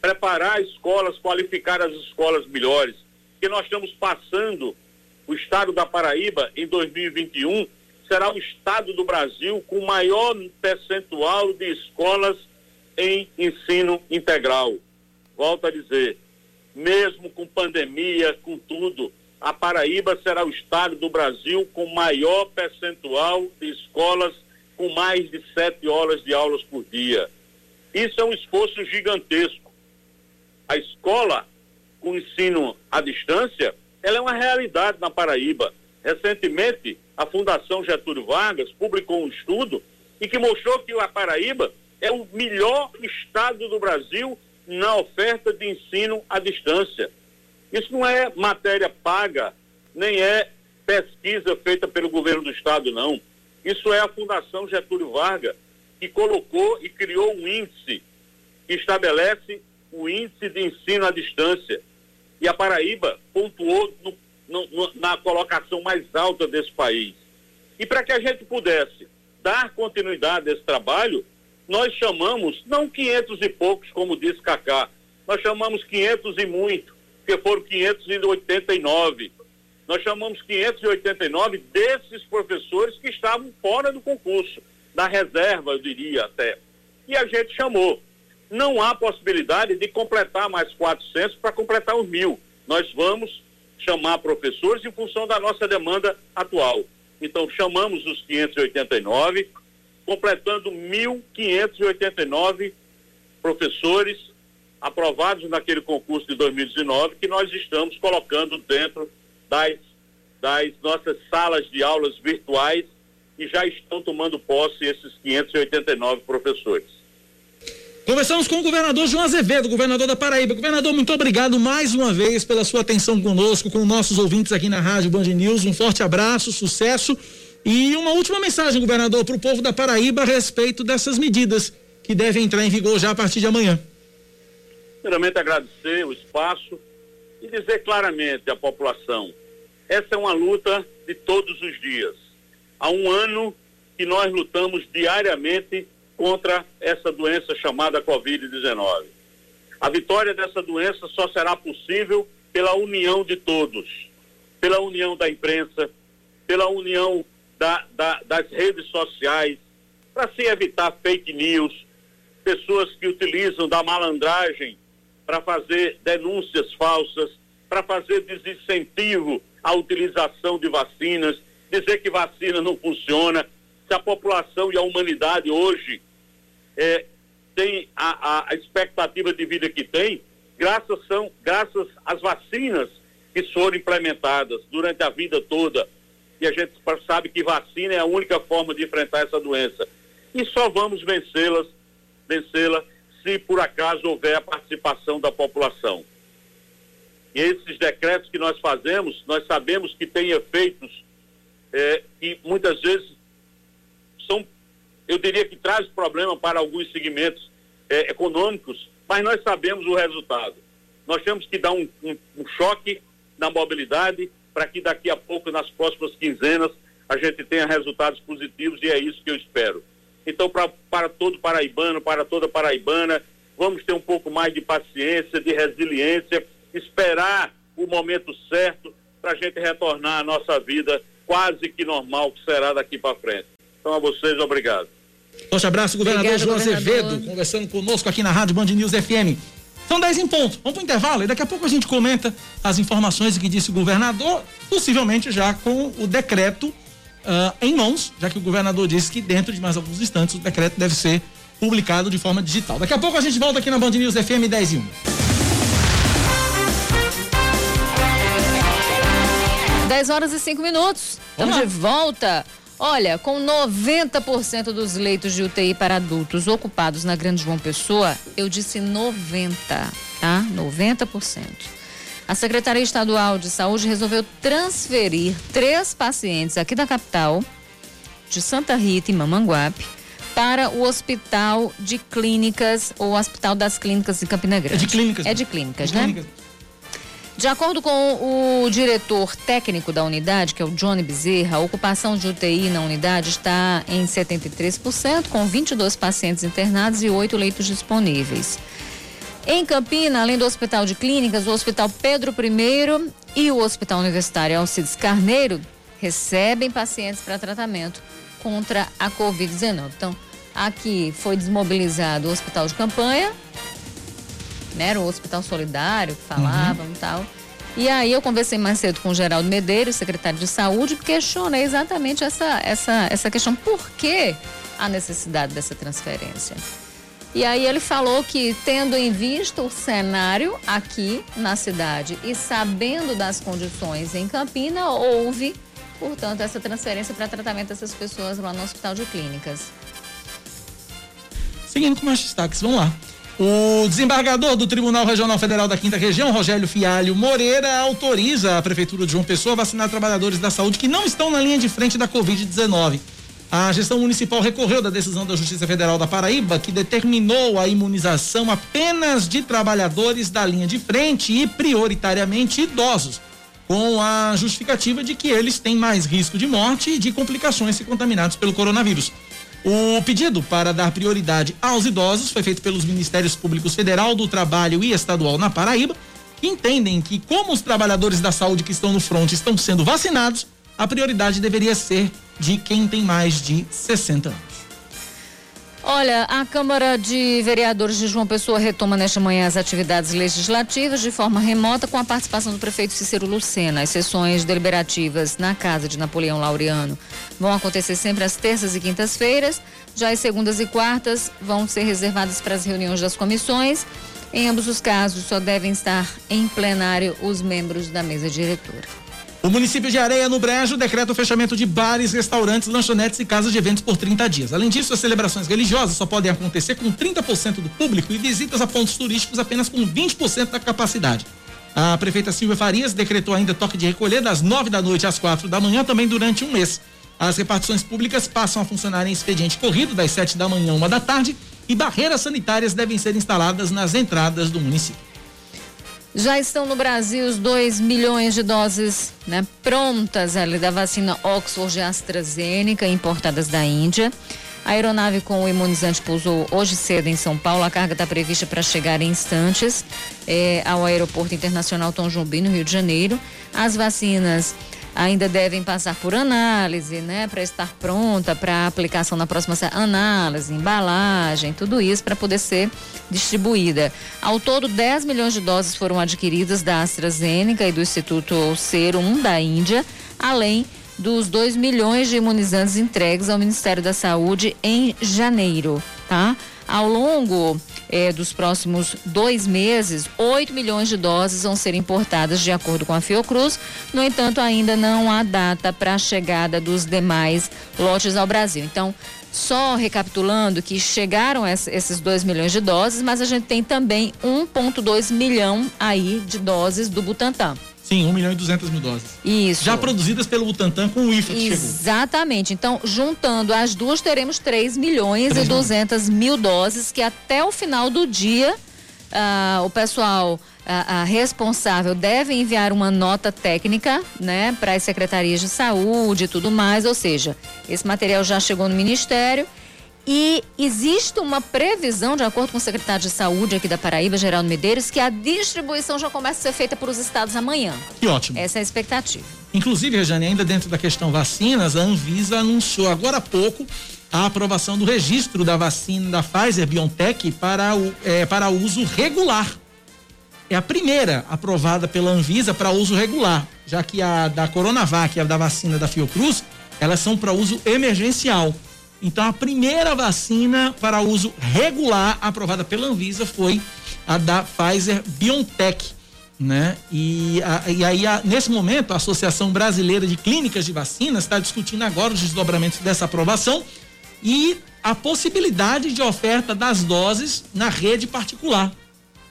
Preparar escolas, qualificar as escolas melhores. Que nós estamos passando, o estado da Paraíba, em 2021, será o estado do Brasil com maior percentual de escolas em ensino integral. Volto a dizer, mesmo com pandemia, com tudo, a Paraíba será o estado do Brasil com maior percentual de escolas com mais de sete horas de aulas por dia. Isso é um esforço gigantesco. A escola com ensino à distância, ela é uma realidade na Paraíba. Recentemente, a Fundação Getúlio Vargas publicou um estudo e que mostrou que a Paraíba é o melhor estado do Brasil na oferta de ensino à distância. Isso não é matéria paga, nem é pesquisa feita pelo governo do estado, não. Isso é a Fundação Getúlio Vargas que colocou e criou um índice que estabelece o índice de ensino à distância. E a Paraíba pontuou no, no, na colocação mais alta desse país. E para que a gente pudesse dar continuidade a esse trabalho, nós chamamos, não 500 e poucos, como disse Cacá, nós chamamos 500 e muito porque foram 589. Nós chamamos 589 desses professores que estavam fora do concurso, da reserva, eu diria até. E a gente chamou. Não há possibilidade de completar mais 400 para completar os mil. Nós vamos chamar professores em função da nossa demanda atual. Então, chamamos os 589, completando 1.589 professores aprovados naquele concurso de 2019 que nós estamos colocando dentro das, das nossas salas de aulas virtuais e já estão tomando posse esses 589 professores. Conversamos com o governador João Azevedo, governador da Paraíba. Governador, muito obrigado mais uma vez pela sua atenção conosco, com nossos ouvintes aqui na Rádio Band News. Um forte abraço, sucesso. E uma última mensagem, governador, para o povo da Paraíba a respeito dessas medidas que devem entrar em vigor já a partir de amanhã. Primeiramente, agradecer o espaço e dizer claramente à população: essa é uma luta de todos os dias. Há um ano que nós lutamos diariamente contra essa doença chamada Covid-19. A vitória dessa doença só será possível pela união de todos, pela união da imprensa, pela união da, da, das redes sociais, para se evitar fake news, pessoas que utilizam da malandragem para fazer denúncias falsas, para fazer desincentivo à utilização de vacinas, dizer que vacina não funciona. Se a população e a humanidade hoje é, tem a, a, expectativa de vida que tem, graças, são, graças às vacinas que foram implementadas durante a vida toda. E a gente sabe que vacina é a única forma de enfrentar essa doença. E só vamos vencê-las, vencê-la se por acaso houver a participação da população. E esses decretos que nós fazemos, nós sabemos que têm efeitos é, que muitas vezes são, eu diria que traz problema para alguns segmentos é, econômicos, mas nós sabemos o resultado. Nós temos que dar um, um, um choque na mobilidade para que daqui a pouco, nas próximas quinzenas, a gente tenha resultados positivos e é isso que eu espero. Então, pra, para todo paraibano, para toda paraibana, vamos ter um pouco mais de paciência, de resiliência, esperar o momento certo para a gente retornar à nossa vida quase que normal que será daqui para frente. Então, a vocês, obrigado. Forte abraço, governador Obrigado, João governador. Azevedo, conversando conosco aqui na Rádio Band News FM. São 10 em ponto. Vamos para o intervalo e daqui a pouco a gente comenta as informações que disse o governador, possivelmente já com o decreto uh, em mãos, já que o governador disse que dentro de mais alguns instantes o decreto deve ser publicado de forma digital. Daqui a pouco a gente volta aqui na Band News FM 10 e 1. 10 horas e 5 minutos. Estamos de volta. Olha, com 90% dos leitos de UTI para adultos ocupados na Grande João Pessoa, eu disse 90, tá? 90%. A Secretaria Estadual de Saúde resolveu transferir três pacientes aqui da capital, de Santa Rita e Mamanguape, para o Hospital de Clínicas, ou Hospital das Clínicas de Campina Grande. É de clínicas. É de clínicas, de né? Clínicas. De acordo com o diretor técnico da unidade, que é o Johnny Bezerra, a ocupação de UTI na unidade está em 73%, com 22 pacientes internados e 8 leitos disponíveis. Em Campina, além do Hospital de Clínicas, o Hospital Pedro I e o Hospital Universitário Alcides Carneiro recebem pacientes para tratamento contra a Covid-19. Então, aqui foi desmobilizado o Hospital de Campanha, né, era o Hospital Solidário que falavam uhum. e tal. E aí eu conversei mais cedo com o Geraldo Medeiros, secretário de Saúde, questionei exatamente essa, essa, essa questão. Por que a necessidade dessa transferência? E aí ele falou que, tendo em vista o cenário aqui na cidade e sabendo das condições em Campina, houve, portanto, essa transferência para tratamento dessas pessoas lá no Hospital de Clínicas. Seguindo com mais destaques, vamos lá. O desembargador do Tribunal Regional Federal da Quinta Região, Rogério Fialho Moreira, autoriza a Prefeitura de João Pessoa a vacinar trabalhadores da saúde que não estão na linha de frente da Covid-19. A gestão municipal recorreu da decisão da Justiça Federal da Paraíba, que determinou a imunização apenas de trabalhadores da linha de frente e prioritariamente idosos, com a justificativa de que eles têm mais risco de morte e de complicações se contaminados pelo coronavírus. O pedido para dar prioridade aos idosos foi feito pelos Ministérios Públicos Federal, do Trabalho e Estadual na Paraíba, que entendem que, como os trabalhadores da saúde que estão no front estão sendo vacinados, a prioridade deveria ser de quem tem mais de 60 anos. Olha, a Câmara de Vereadores de João Pessoa retoma nesta manhã as atividades legislativas de forma remota com a participação do prefeito Cícero Lucena. As sessões deliberativas na casa de Napoleão Laureano vão acontecer sempre às terças e quintas-feiras. Já as segundas e quartas vão ser reservadas para as reuniões das comissões. Em ambos os casos, só devem estar em plenário os membros da mesa diretora. O município de Areia, no Brejo, decreta o fechamento de bares, restaurantes, lanchonetes e casas de eventos por 30 dias. Além disso, as celebrações religiosas só podem acontecer com 30% do público e visitas a pontos turísticos apenas com 20% da capacidade. A prefeita Silvia Farias decretou ainda toque de recolher das 9 da noite às 4 da manhã, também durante um mês. As repartições públicas passam a funcionar em expediente corrido das 7 da manhã a 1 da tarde e barreiras sanitárias devem ser instaladas nas entradas do município. Já estão no Brasil os 2 milhões de doses né, prontas ali da vacina Oxford AstraZeneca, importadas da Índia. A aeronave com o imunizante pousou hoje cedo em São Paulo. A carga está prevista para chegar em instantes é, ao Aeroporto Internacional Tom Jobim, no Rio de Janeiro. As vacinas ainda devem passar por análise, né, para estar pronta para aplicação na próxima análise, embalagem, tudo isso para poder ser distribuída. Ao todo, 10 milhões de doses foram adquiridas da AstraZeneca e do Instituto Serum da Índia, além dos 2 milhões de imunizantes entregues ao Ministério da Saúde em janeiro, tá? Ao longo eh, dos próximos dois meses, 8 milhões de doses vão ser importadas, de acordo com a Fiocruz. No entanto, ainda não há data para a chegada dos demais lotes ao Brasil. Então, só recapitulando que chegaram esses 2 milhões de doses, mas a gente tem também 1,2 milhão aí de doses do Butantan. Sim, 1 milhão e 200 mil doses. Isso. Já produzidas pelo Butantan com o IFA que Exatamente. Então, juntando as duas, teremos 3 milhões 3 e 200 mil doses, que até o final do dia, ah, o pessoal responsável deve enviar uma nota técnica, né, para as secretarias de saúde e tudo mais. Ou seja, esse material já chegou no Ministério e existe uma previsão, de acordo com o secretário de Saúde aqui da Paraíba, Geraldo Medeiros, que a distribuição já começa a ser feita por os estados amanhã. Que ótimo. Essa é a expectativa. Inclusive, Rejane, ainda dentro da questão vacinas, a Anvisa anunciou agora há pouco a aprovação do registro da vacina da Pfizer BioNTech para o, é, para uso regular. É a primeira aprovada pela Anvisa para uso regular, já que a da Coronavac e a da vacina da Fiocruz, elas são para uso emergencial. Então, a primeira vacina para uso regular aprovada pela Anvisa foi a da Pfizer BioNTech, né? E, a, e aí, a, nesse momento, a Associação Brasileira de Clínicas de Vacinas está discutindo agora os desdobramentos dessa aprovação e a possibilidade de oferta das doses na rede particular.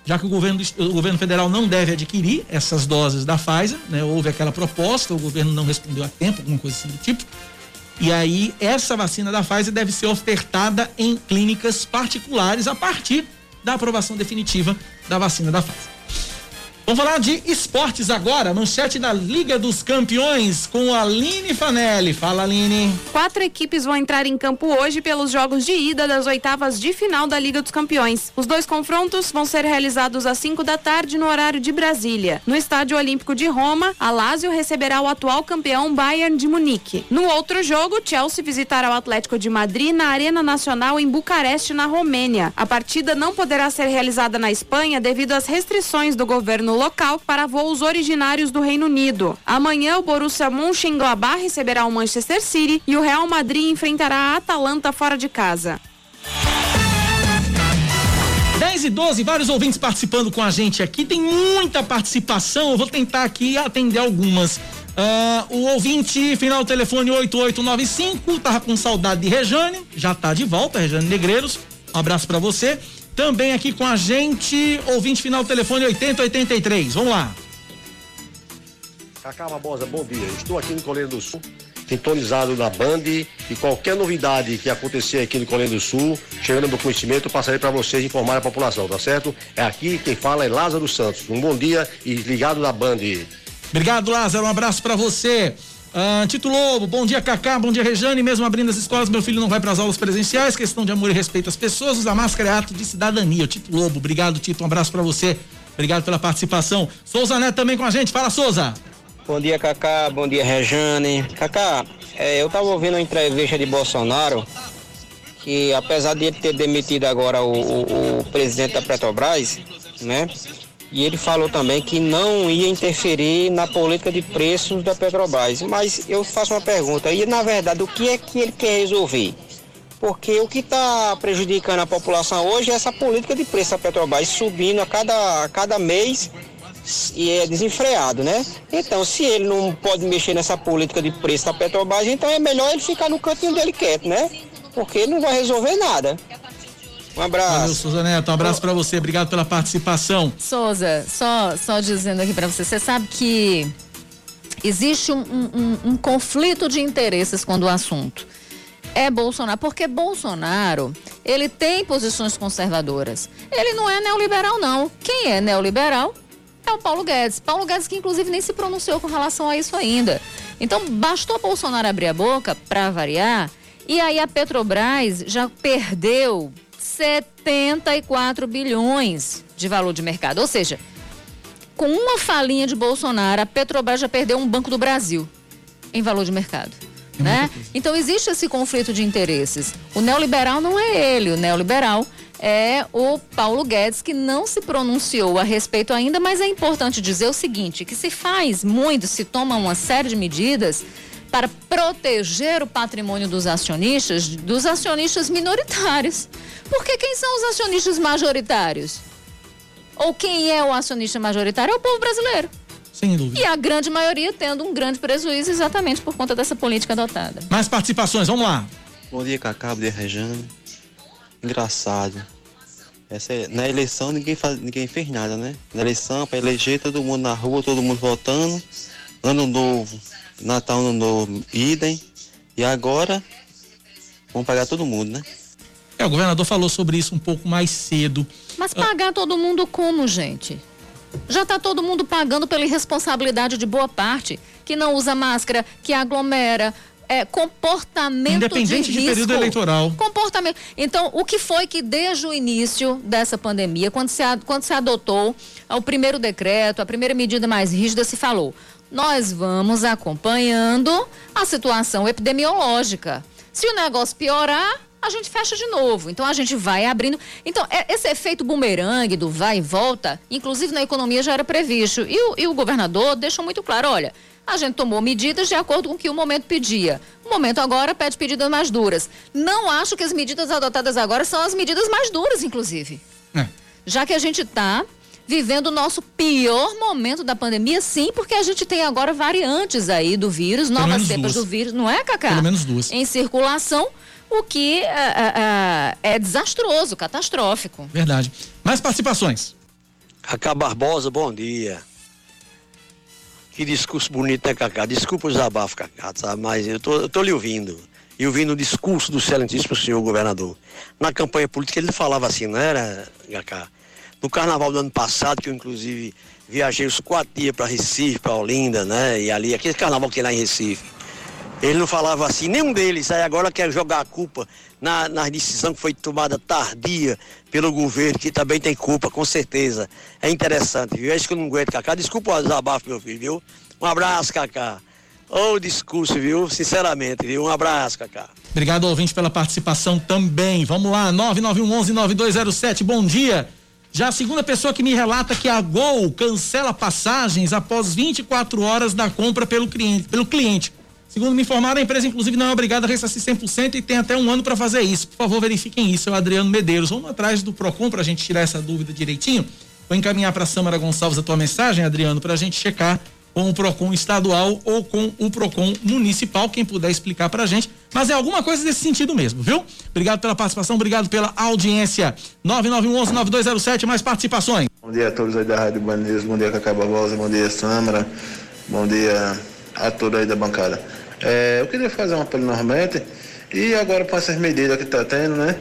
Já que o governo, o governo federal não deve adquirir essas doses da Pfizer, né? Houve aquela proposta, o governo não respondeu a tempo, alguma coisa assim do tipo. E aí, essa vacina da Pfizer deve ser ofertada em clínicas particulares a partir da aprovação definitiva da vacina da Pfizer. Vamos falar de esportes agora. Manchete da Liga dos Campeões com a Aline Fanelli. Fala, Aline. Quatro equipes vão entrar em campo hoje pelos jogos de ida das oitavas de final da Liga dos Campeões. Os dois confrontos vão ser realizados às 5 da tarde no horário de Brasília. No Estádio Olímpico de Roma, a Lazio receberá o atual campeão Bayern de Munique. No outro jogo, Chelsea visitará o Atlético de Madrid na Arena Nacional em Bucareste, na Romênia. A partida não poderá ser realizada na Espanha devido às restrições do governo local para voos originários do Reino Unido. Amanhã, o Borussia Mönchengladbach receberá o Manchester City e o Real Madrid enfrentará a Atalanta fora de casa. 10 e 12, vários ouvintes participando com a gente aqui. Tem muita participação. Eu vou tentar aqui atender algumas. Uh, o ouvinte, final do telefone 8895, tava com saudade de Rejane, já tá de volta, Rejane Negreiros. Um abraço para você. Também aqui com a gente, ouvinte final do telefone 8083. Vamos lá. Cacá Barbosa, bom dia. Estou aqui no Colheiro do Sul, sintonizado na Band e qualquer novidade que acontecer aqui no Colheiro do Sul, chegando no conhecimento, passarei para vocês informar a população, tá certo? É aqui quem fala é Lázaro Santos. Um bom dia e ligado na Band. Obrigado, Lázaro. Um abraço para você. Ah, Tito Lobo, bom dia Cacá, bom dia Rejane, mesmo abrindo as escolas, meu filho não vai para as aulas presenciais, questão de amor e respeito às pessoas, usar máscara é ato de cidadania. Tito Lobo, obrigado Tito, um abraço para você, obrigado pela participação. Souza Neto também com a gente, fala Souza. Bom dia Cacá, bom dia Rejane. Cacá, é, eu estava ouvindo uma entrevista de Bolsonaro, que apesar de ele ter demitido agora o, o, o presidente da Petrobras, né? E ele falou também que não ia interferir na política de preços da Petrobras. Mas eu faço uma pergunta, e na verdade o que é que ele quer resolver? Porque o que está prejudicando a população hoje é essa política de preço da Petrobras subindo a cada, a cada mês e é desenfreado, né? Então, se ele não pode mexer nessa política de preço da Petrobras, então é melhor ele ficar no cantinho dele quieto, né? Porque ele não vai resolver nada. Um abraço. Valeu, Souza Neto. Um abraço para você. Obrigado pela participação. Souza, só, só dizendo aqui para você, você sabe que existe um, um, um conflito de interesses quando o assunto é Bolsonaro, porque Bolsonaro, ele tem posições conservadoras. Ele não é neoliberal, não. Quem é neoliberal é o Paulo Guedes. Paulo Guedes, que inclusive nem se pronunciou com relação a isso ainda. Então, bastou Bolsonaro abrir a boca, para variar, e aí a Petrobras já perdeu 74 bilhões de valor de mercado. Ou seja, com uma falinha de Bolsonaro, a Petrobras já perdeu um Banco do Brasil em valor de mercado. É né? Então existe esse conflito de interesses. O neoliberal não é ele, o neoliberal é o Paulo Guedes, que não se pronunciou a respeito ainda, mas é importante dizer o seguinte: que se faz muito, se toma uma série de medidas para proteger o patrimônio dos acionistas, dos acionistas minoritários. Porque quem são os acionistas majoritários? Ou quem é o acionista majoritário? É o povo brasileiro. Sem dúvida. E a grande maioria tendo um grande prejuízo exatamente por conta dessa política adotada. Mais participações, vamos lá. Bom dia, Cacá, bom dia, Rejane. Engraçado. Essa é, na eleição ninguém, faz, ninguém fez nada, né? Na eleição, para eleger todo mundo na rua, todo mundo votando. Ano novo, Natal, ano novo, idem. E agora, vamos pagar todo mundo, né? É, o governador falou sobre isso um pouco mais cedo. Mas pagar todo mundo como, gente? Já está todo mundo pagando pela irresponsabilidade de boa parte, que não usa máscara, que aglomera, é, comportamento Independente de, de período eleitoral. Comportamento. Então, o que foi que desde o início dessa pandemia, quando se, quando se adotou o primeiro decreto, a primeira medida mais rígida, se falou? Nós vamos acompanhando a situação epidemiológica. Se o negócio piorar, a gente fecha de novo. Então a gente vai abrindo. Então, é, esse efeito bumerangue do vai e volta, inclusive na economia já era previsto. E o, e o governador deixou muito claro: olha, a gente tomou medidas de acordo com o que o momento pedia. O momento agora pede medidas mais duras. Não acho que as medidas adotadas agora são as medidas mais duras, inclusive. É. Já que a gente está vivendo o nosso pior momento da pandemia, sim, porque a gente tem agora variantes aí do vírus, Pelo novas cepas duas. do vírus, não é, Cacá? Pelo menos duas. Em circulação, o que é, é, é desastroso, catastrófico. Verdade. Mais participações. Cacá Barbosa, bom dia. Que discurso bonito, né, Cacá? Desculpa o desabafo, Cacá, sabe? Mas eu tô, eu tô lhe ouvindo. E ouvindo o discurso do excelentíssimo senhor governador. Na campanha política ele falava assim, não era, Cacá? No carnaval do ano passado, que eu inclusive viajei os quatro dias para Recife, para Olinda, né? E ali, aquele carnaval que tem lá em Recife. Ele não falava assim, nenhum deles, aí agora quer jogar a culpa na, na decisão que foi tomada tardia pelo governo, que também tem culpa, com certeza. É interessante, viu? É isso que eu não aguento, Cacá. Desculpa o desabafo, meu filho, viu? Um abraço, Cacá. Ô discurso, viu? Sinceramente, viu? Um abraço, Cacá. Obrigado, ouvinte, pela participação também. Vamos lá, 9911-9207, bom dia. Já a segunda pessoa que me relata que a Gol cancela passagens após 24 horas da compra pelo cliente. Pelo cliente. Segundo me informaram, a empresa, inclusive, não é obrigada a ressarcir 100% e tem até um ano para fazer isso. Por favor, verifiquem isso. É o Adriano Medeiros. Vamos atrás do PROCON para a gente tirar essa dúvida direitinho. Vou encaminhar para a Samara Gonçalves a tua mensagem, Adriano, para a gente checar com o PROCON estadual ou com o PROCON municipal, quem puder explicar pra gente. Mas é alguma coisa desse sentido mesmo, viu? Obrigado pela participação, obrigado pela audiência. 9911-9207, mais participações. Bom dia a todos aí da Rádio Baneiros, bom dia Cacá Barbosa, bom dia Samara, bom dia a todos aí da bancada. É, eu queria fazer um apelo novamente, e agora com essas medidas que está tendo, né?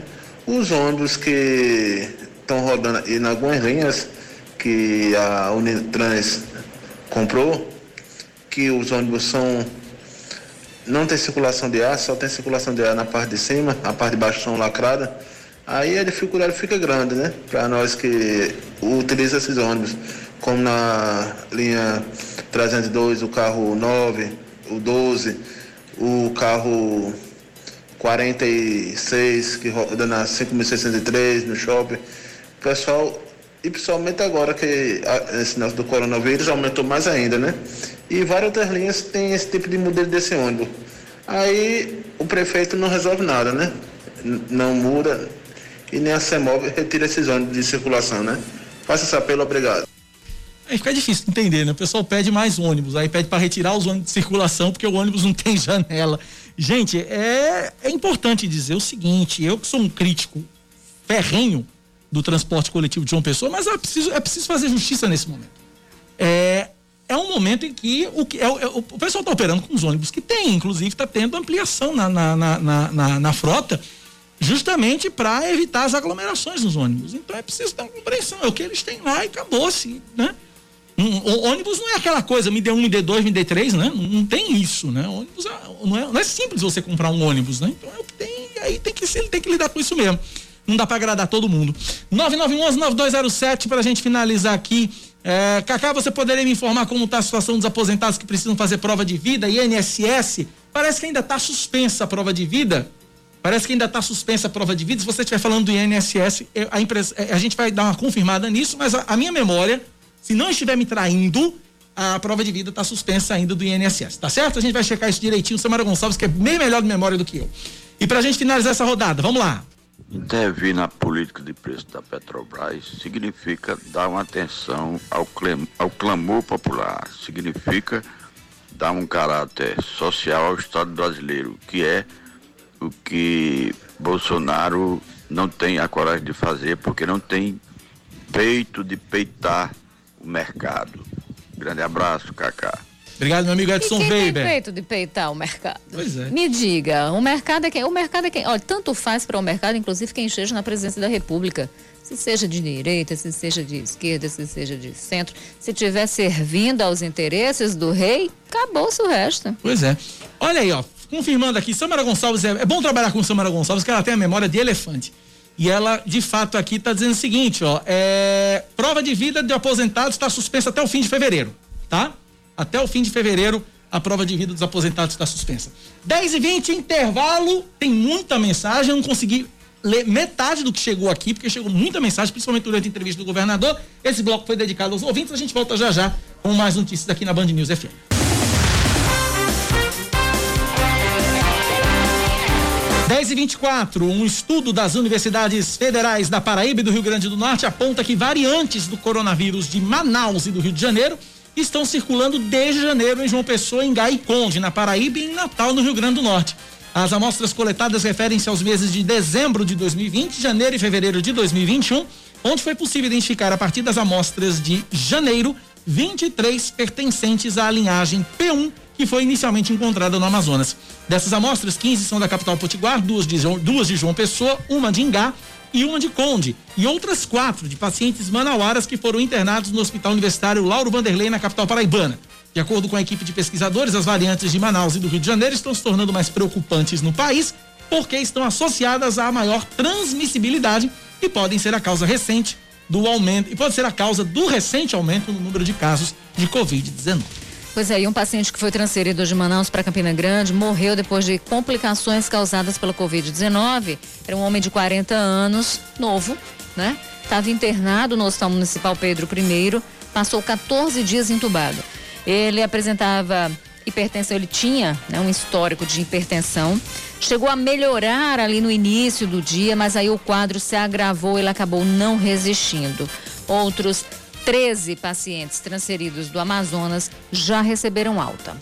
Os ônibus que estão rodando aí em algumas linhas que a Unitrans comprou, que os ônibus são. não tem circulação de ar, só tem circulação de ar na parte de cima, a parte de baixo são lacradas. Aí a dificuldade fica grande, né? Para nós que utilizam esses ônibus, como na linha 302, o carro 9, o 12, o carro 46, que roda na 5.603 no shopping. Pessoal, e principalmente agora que a- esse negócio do coronavírus aumentou mais ainda, né? E várias outras linhas têm esse tipo de modelo desse ônibus. Aí o prefeito não resolve nada, né? Não muda e nem a CEMOV retira esses ônibus de circulação, né? Faça esse apelo, obrigado. Aí fica difícil de entender, né? O pessoal pede mais ônibus, aí pede para retirar os ônibus de circulação porque o ônibus não [LAUGHS] tem janela. Gente, é, é importante dizer o seguinte: eu que sou um crítico ferrenho do transporte coletivo de João Pessoa, mas é preciso, é preciso fazer justiça nesse momento. É, é um momento em que o, que- é, o- é, pessoal está operando com os ônibus que tem, inclusive está tendo ampliação na, na, na, na, na- frota, justamente para evitar as aglomerações nos ônibus. Então é preciso ter uma compreensão, é o que eles têm lá e acabou-se, né? Um, o ônibus não é aquela coisa, me dê um, me dê dois, me dê três, né? Não, não tem isso, né? Ônibus é- não, é, não é simples você comprar um ônibus, né? Então é o que tem, aí tem que, ele tem que lidar com isso mesmo. Não dá para agradar todo mundo. 9911-9207 para a gente finalizar aqui. É, Cacá, você poderia me informar como está a situação dos aposentados que precisam fazer prova de vida, INSS? Parece que ainda está suspensa a prova de vida. Parece que ainda está suspensa a prova de vida. Se você estiver falando do INSS, a, empresa, eh, a gente vai dar uma confirmada nisso, mas a, a minha memória, se não estiver me traindo, a prova de vida está suspensa ainda do INSS, tá certo? A gente vai checar isso direitinho. Samara Gonçalves, que é bem melhor de memória do que eu. E pra gente finalizar essa rodada, vamos lá. Intervir na política de preço da Petrobras significa dar uma atenção ao, clam ao clamor popular, significa dar um caráter social ao Estado brasileiro, que é o que Bolsonaro não tem a coragem de fazer, porque não tem peito de peitar o mercado. Grande abraço, Cacá. Obrigado, meu amigo Edson e quem Weber. tem peito de peitar o mercado? Pois é. Me diga, o mercado é quem? O mercado é quem? Olha, tanto faz para o mercado, inclusive quem esteja na presidência da República. Se seja de direita, se seja de esquerda, se seja de centro. Se estiver servindo aos interesses do rei, acabou-se o resto. Pois é. Olha aí, ó. Confirmando aqui, Samara Gonçalves, é, é bom trabalhar com Samara Gonçalves, que ela tem a memória de elefante. E ela, de fato, aqui está dizendo o seguinte, ó. É, prova de vida de aposentados está suspensa até o fim de fevereiro, tá? Até o fim de fevereiro, a prova de vida dos aposentados está suspensa. 10 e 20 intervalo, tem muita mensagem, eu não consegui ler metade do que chegou aqui, porque chegou muita mensagem, principalmente durante a entrevista do governador. Esse bloco foi dedicado aos ouvintes, a gente volta já já com mais notícias aqui na Band News FM. Dez e 24 um estudo das universidades federais da Paraíba e do Rio Grande do Norte aponta que variantes do coronavírus de Manaus e do Rio de Janeiro estão circulando desde janeiro em João Pessoa, em Gai Conde, na Paraíba e em Natal, no Rio Grande do Norte. As amostras coletadas referem-se aos meses de dezembro de 2020, janeiro e fevereiro de 2021, onde foi possível identificar a partir das amostras de janeiro 23 pertencentes à linhagem P1 que foi inicialmente encontrada no Amazonas. Dessas amostras, 15 são da capital Potiguar, duas de, João, duas de João Pessoa, uma de Ingá e uma de Conde, e outras quatro de pacientes manauaras que foram internados no Hospital Universitário Lauro Vanderlei, na capital paraibana. De acordo com a equipe de pesquisadores, as variantes de Manaus e do Rio de Janeiro estão se tornando mais preocupantes no país porque estão associadas à maior transmissibilidade e podem ser a causa recente do aumento e pode ser a causa do recente aumento no número de casos de Covid-19. Pois é, e um paciente que foi transferido de Manaus para Campina Grande morreu depois de complicações causadas pela Covid-19. Era um homem de 40 anos, novo, né? Estava internado no Hospital Municipal Pedro I, passou 14 dias entubado. Ele apresentava hipertensão, ele tinha né, um histórico de hipertensão. Chegou a melhorar ali no início do dia, mas aí o quadro se agravou, ele acabou não resistindo. Outros 13 pacientes transferidos do Amazonas já receberam alta.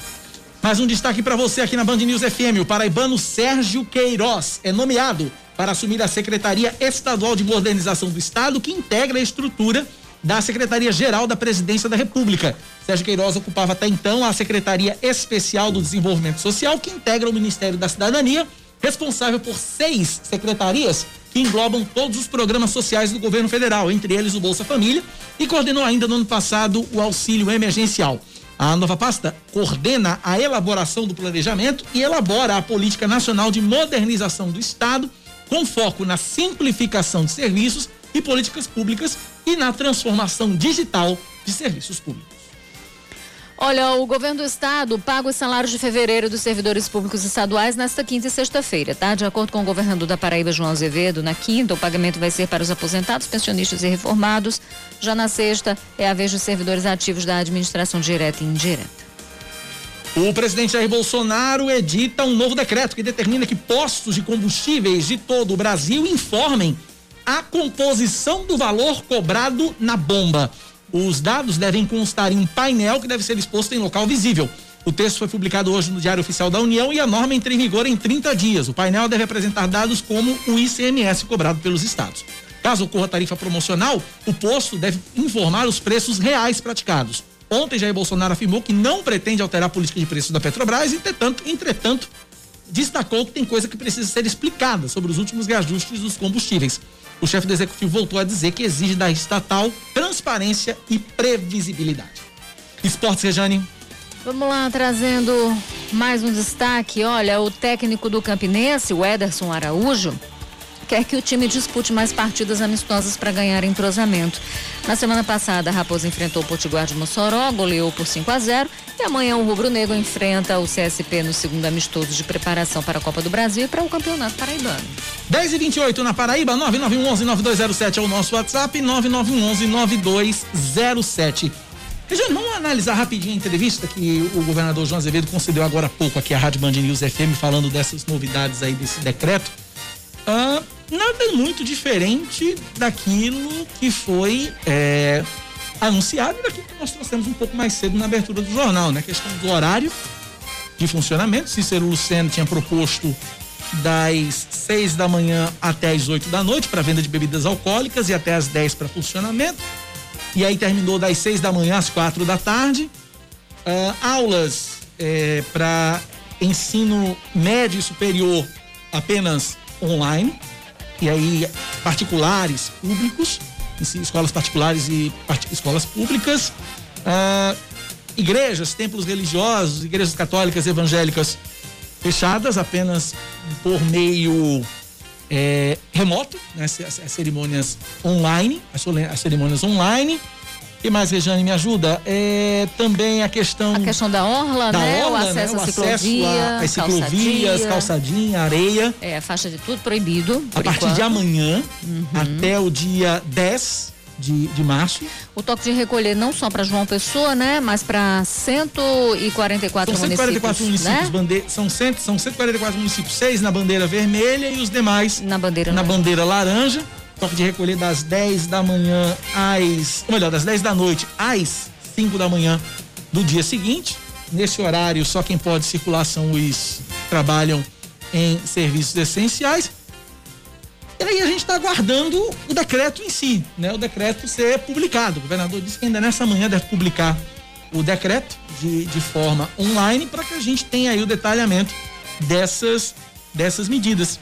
Mais um destaque para você aqui na Band News FM. O paraibano Sérgio Queiroz é nomeado para assumir a Secretaria Estadual de Modernização do Estado, que integra a estrutura da Secretaria-Geral da Presidência da República. Sérgio Queiroz ocupava até então a Secretaria Especial do Desenvolvimento Social, que integra o Ministério da Cidadania, responsável por seis secretarias que englobam todos os programas sociais do governo federal, entre eles o Bolsa Família, e coordenou ainda no ano passado o auxílio emergencial. A nova pasta coordena a elaboração do planejamento e elabora a política nacional de modernização do Estado, com foco na simplificação de serviços e políticas públicas e na transformação digital de serviços públicos. Olha, o governo do estado paga os salários de fevereiro dos servidores públicos estaduais nesta quinta e sexta-feira, tá? De acordo com o governador da Paraíba, João Azevedo, na quinta o pagamento vai ser para os aposentados, pensionistas e reformados. Já na sexta é a vez dos servidores ativos da administração direta e indireta. O presidente Jair Bolsonaro edita um novo decreto que determina que postos de combustíveis de todo o Brasil informem a composição do valor cobrado na bomba. Os dados devem constar em um painel que deve ser exposto em local visível. O texto foi publicado hoje no Diário Oficial da União e a norma entra em vigor em 30 dias. O painel deve apresentar dados como o ICMS cobrado pelos estados. Caso ocorra tarifa promocional, o posto deve informar os preços reais praticados. Ontem, Jair Bolsonaro afirmou que não pretende alterar a política de preços da Petrobras, entretanto, entretanto, destacou que tem coisa que precisa ser explicada sobre os últimos reajustes dos combustíveis. O chefe do executivo voltou a dizer que exige da estatal transparência e previsibilidade. Esportes, Rejane. Vamos lá, trazendo mais um destaque. Olha, o técnico do Campinense, o Ederson Araújo, quer que o time dispute mais partidas amistosas para ganhar entrosamento. Na semana passada, a Raposa enfrentou o Potiguar de Mossoró, goleou por 5 a 0 e amanhã o Rubro Negro enfrenta o CSP no segundo amistoso de preparação para a Copa do Brasil e para o Campeonato Paraibano. 10 e 28 na Paraíba, 9911-9207 é o nosso WhatsApp, 9911-9207 Regiane, vamos analisar rapidinho a entrevista que o governador João Azevedo concedeu agora há pouco aqui à Rádio Band News FM, falando dessas novidades aí desse decreto. Ah, nada muito diferente daquilo que foi é, anunciado e daquilo que nós trouxemos um pouco mais cedo na abertura do jornal, né? A questão do horário de funcionamento. Cícero Luceno tinha proposto das 6 da manhã até as 8 da noite para venda de bebidas alcoólicas e até as 10 para funcionamento. E aí terminou das 6 da manhã às 4 da tarde. Uh, aulas é, para ensino médio e superior apenas online. E aí, particulares, públicos, escolas particulares e part escolas públicas. Uh, igrejas, templos religiosos, igrejas católicas, evangélicas fechadas apenas por meio é, remoto, né, as, as, cerimônias online, as, as cerimônias online. E mais, Rejane, me ajuda? É, também a questão. A questão da orla, da né? Orla, o acesso né? à ciclovia. As ciclovias, calçadinha, calçadinha, areia. É, faixa de tudo proibido. A partir enquanto. de amanhã Uhum. até o dia 10 de, de março. O toque de recolher não só para João Pessoa, né? Mas para 144 São 144 municípios. municípios, né? bande- são, cento, são 144 municípios, seis na bandeira vermelha e os demais na bandeira na laranja. bandeira laranja. Toque de recolher das 10 da manhã às. Ou melhor, das 10 da noite às 5 da manhã do dia seguinte. Nesse horário, só quem pode circular são os trabalham em serviços essenciais. E aí a gente está aguardando o decreto em si, né? O decreto ser publicado. O governador disse que ainda nessa manhã deve publicar o decreto de, de forma online para que a gente tenha aí o detalhamento dessas, dessas medidas.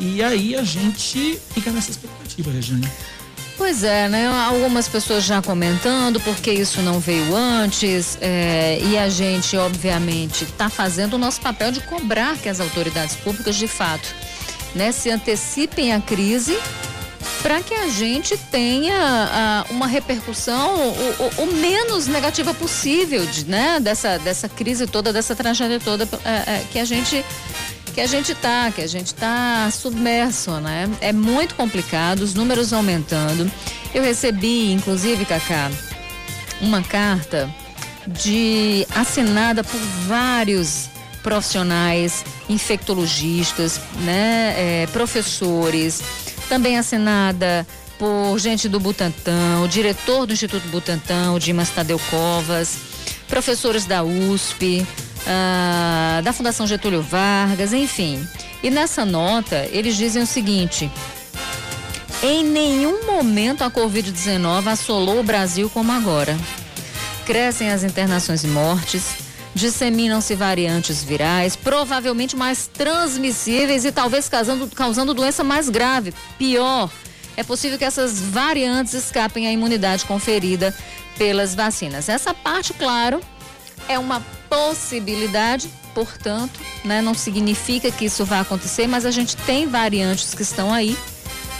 E aí a gente fica nessa expectativa, Regiane. Pois é, né? Algumas pessoas já comentando porque isso não veio antes é, e a gente, obviamente, está fazendo o nosso papel de cobrar que as autoridades públicas, de fato, né, se antecipem à crise para que a gente tenha ah, uma repercussão o, o- o menos negativa possível de, né, dessa, dessa crise toda, dessa tragédia toda eh, eh, que a gente que a gente tá, que a gente tá submerso, né? É muito complicado, os números aumentando. Eu recebi, inclusive, Cacá, uma carta de assinada por vários profissionais, infectologistas, né, eh, professores, também assinada por gente do Butantan, o diretor do Instituto Butantan, o Dimas Tadeu Covas, professores da USP, ah, da Fundação Getúlio Vargas, enfim. E nessa nota, eles dizem o seguinte: em nenhum momento a Covid-19 assolou o Brasil como agora. Crescem as internações e mortes, disseminam-se variantes virais, provavelmente mais transmissíveis e talvez causando, causando doença mais grave. Pior, é possível que essas variantes escapem à imunidade conferida pelas vacinas. Essa parte, claro, é uma possibilidade, portanto, né, não significa que isso vai acontecer, mas a gente tem variantes que estão aí.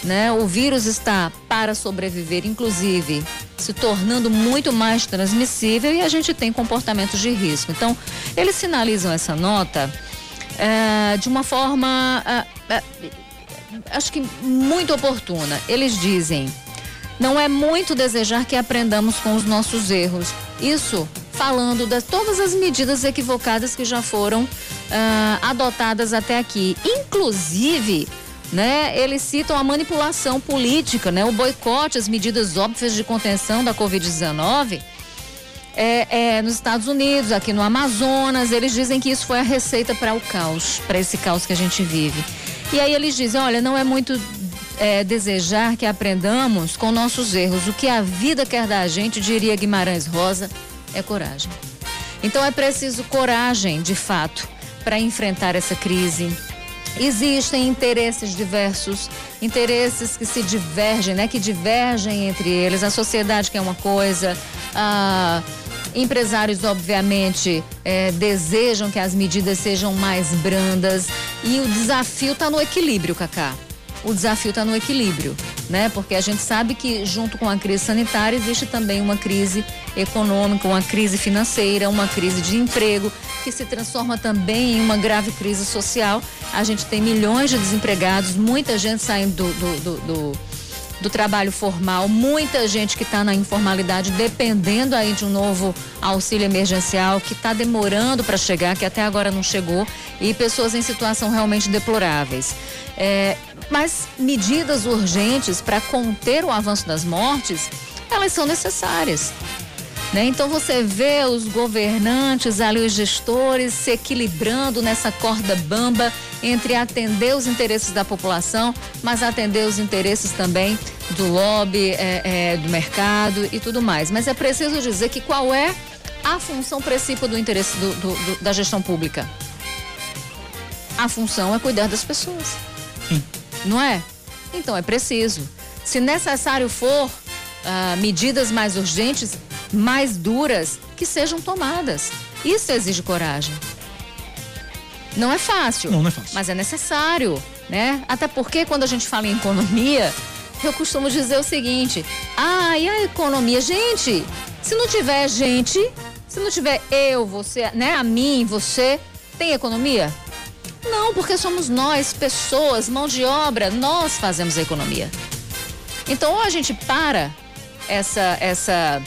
Né? O vírus está para sobreviver, inclusive, se tornando muito mais transmissível e a gente tem comportamentos de risco. Então, eles sinalizam essa nota eh, de uma forma, ah, ah, acho que muito oportuna. Eles dizem: não é muito desejar que aprendamos com os nossos erros. Isso falando de todas as medidas equivocadas que já foram ah, adotadas até aqui. Inclusive, né, eles citam a manipulação política, né, o boicote, as medidas óbvias de contenção da Covid-19. É, é, nos Estados Unidos, aqui no Amazonas, eles dizem que isso foi a receita para o caos, para esse caos que a gente vive. E aí eles dizem, olha, não é muito é, desejar que aprendamos com nossos erros. O que a vida quer da gente, diria Guimarães Rosa, é coragem. Então é preciso coragem, de fato, para enfrentar essa crise. Existem interesses diversos, interesses que se divergem, né? Que divergem entre eles. A sociedade quer uma coisa, ah, empresários, obviamente, eh, desejam que as medidas sejam mais brandas. E o desafio está no equilíbrio, Cacá. O desafio está no equilíbrio, né? Porque a gente sabe que junto com a crise sanitária existe também uma crise econômica, uma crise financeira, uma crise de emprego que se transforma também em uma grave crise social. A gente tem milhões de desempregados, muita gente saindo do, do, do- do- do trabalho formal, muita gente que está na informalidade dependendo aí de um novo auxílio emergencial que está demorando para chegar, que até agora não chegou, e pessoas em situação realmente deploráveis. É, mas medidas urgentes para conter o avanço das mortes, elas são necessárias. Né? Então você vê os governantes ali, os gestores se equilibrando nessa corda bamba entre atender os interesses da população, mas atender os interesses também do lobby, é, é, do mercado e tudo mais. Mas é preciso dizer que qual é a função principal do interesse do, do, do, da gestão pública? A função é cuidar das pessoas. Sim. Não é? Então é preciso. Se necessário for, ah, medidas mais urgentes, mais duras que sejam tomadas. Isso exige coragem. Não é fácil. Não, não é fácil. Mas é necessário, né? Até porque quando a gente fala em economia, eu costumo dizer o seguinte: ah, e a economia? Gente, se não tiver gente, se não tiver eu, você, né? A mim, você, tem economia? Não, porque somos nós, pessoas, mão de obra, nós fazemos a economia. Então, ou a gente para essa, essa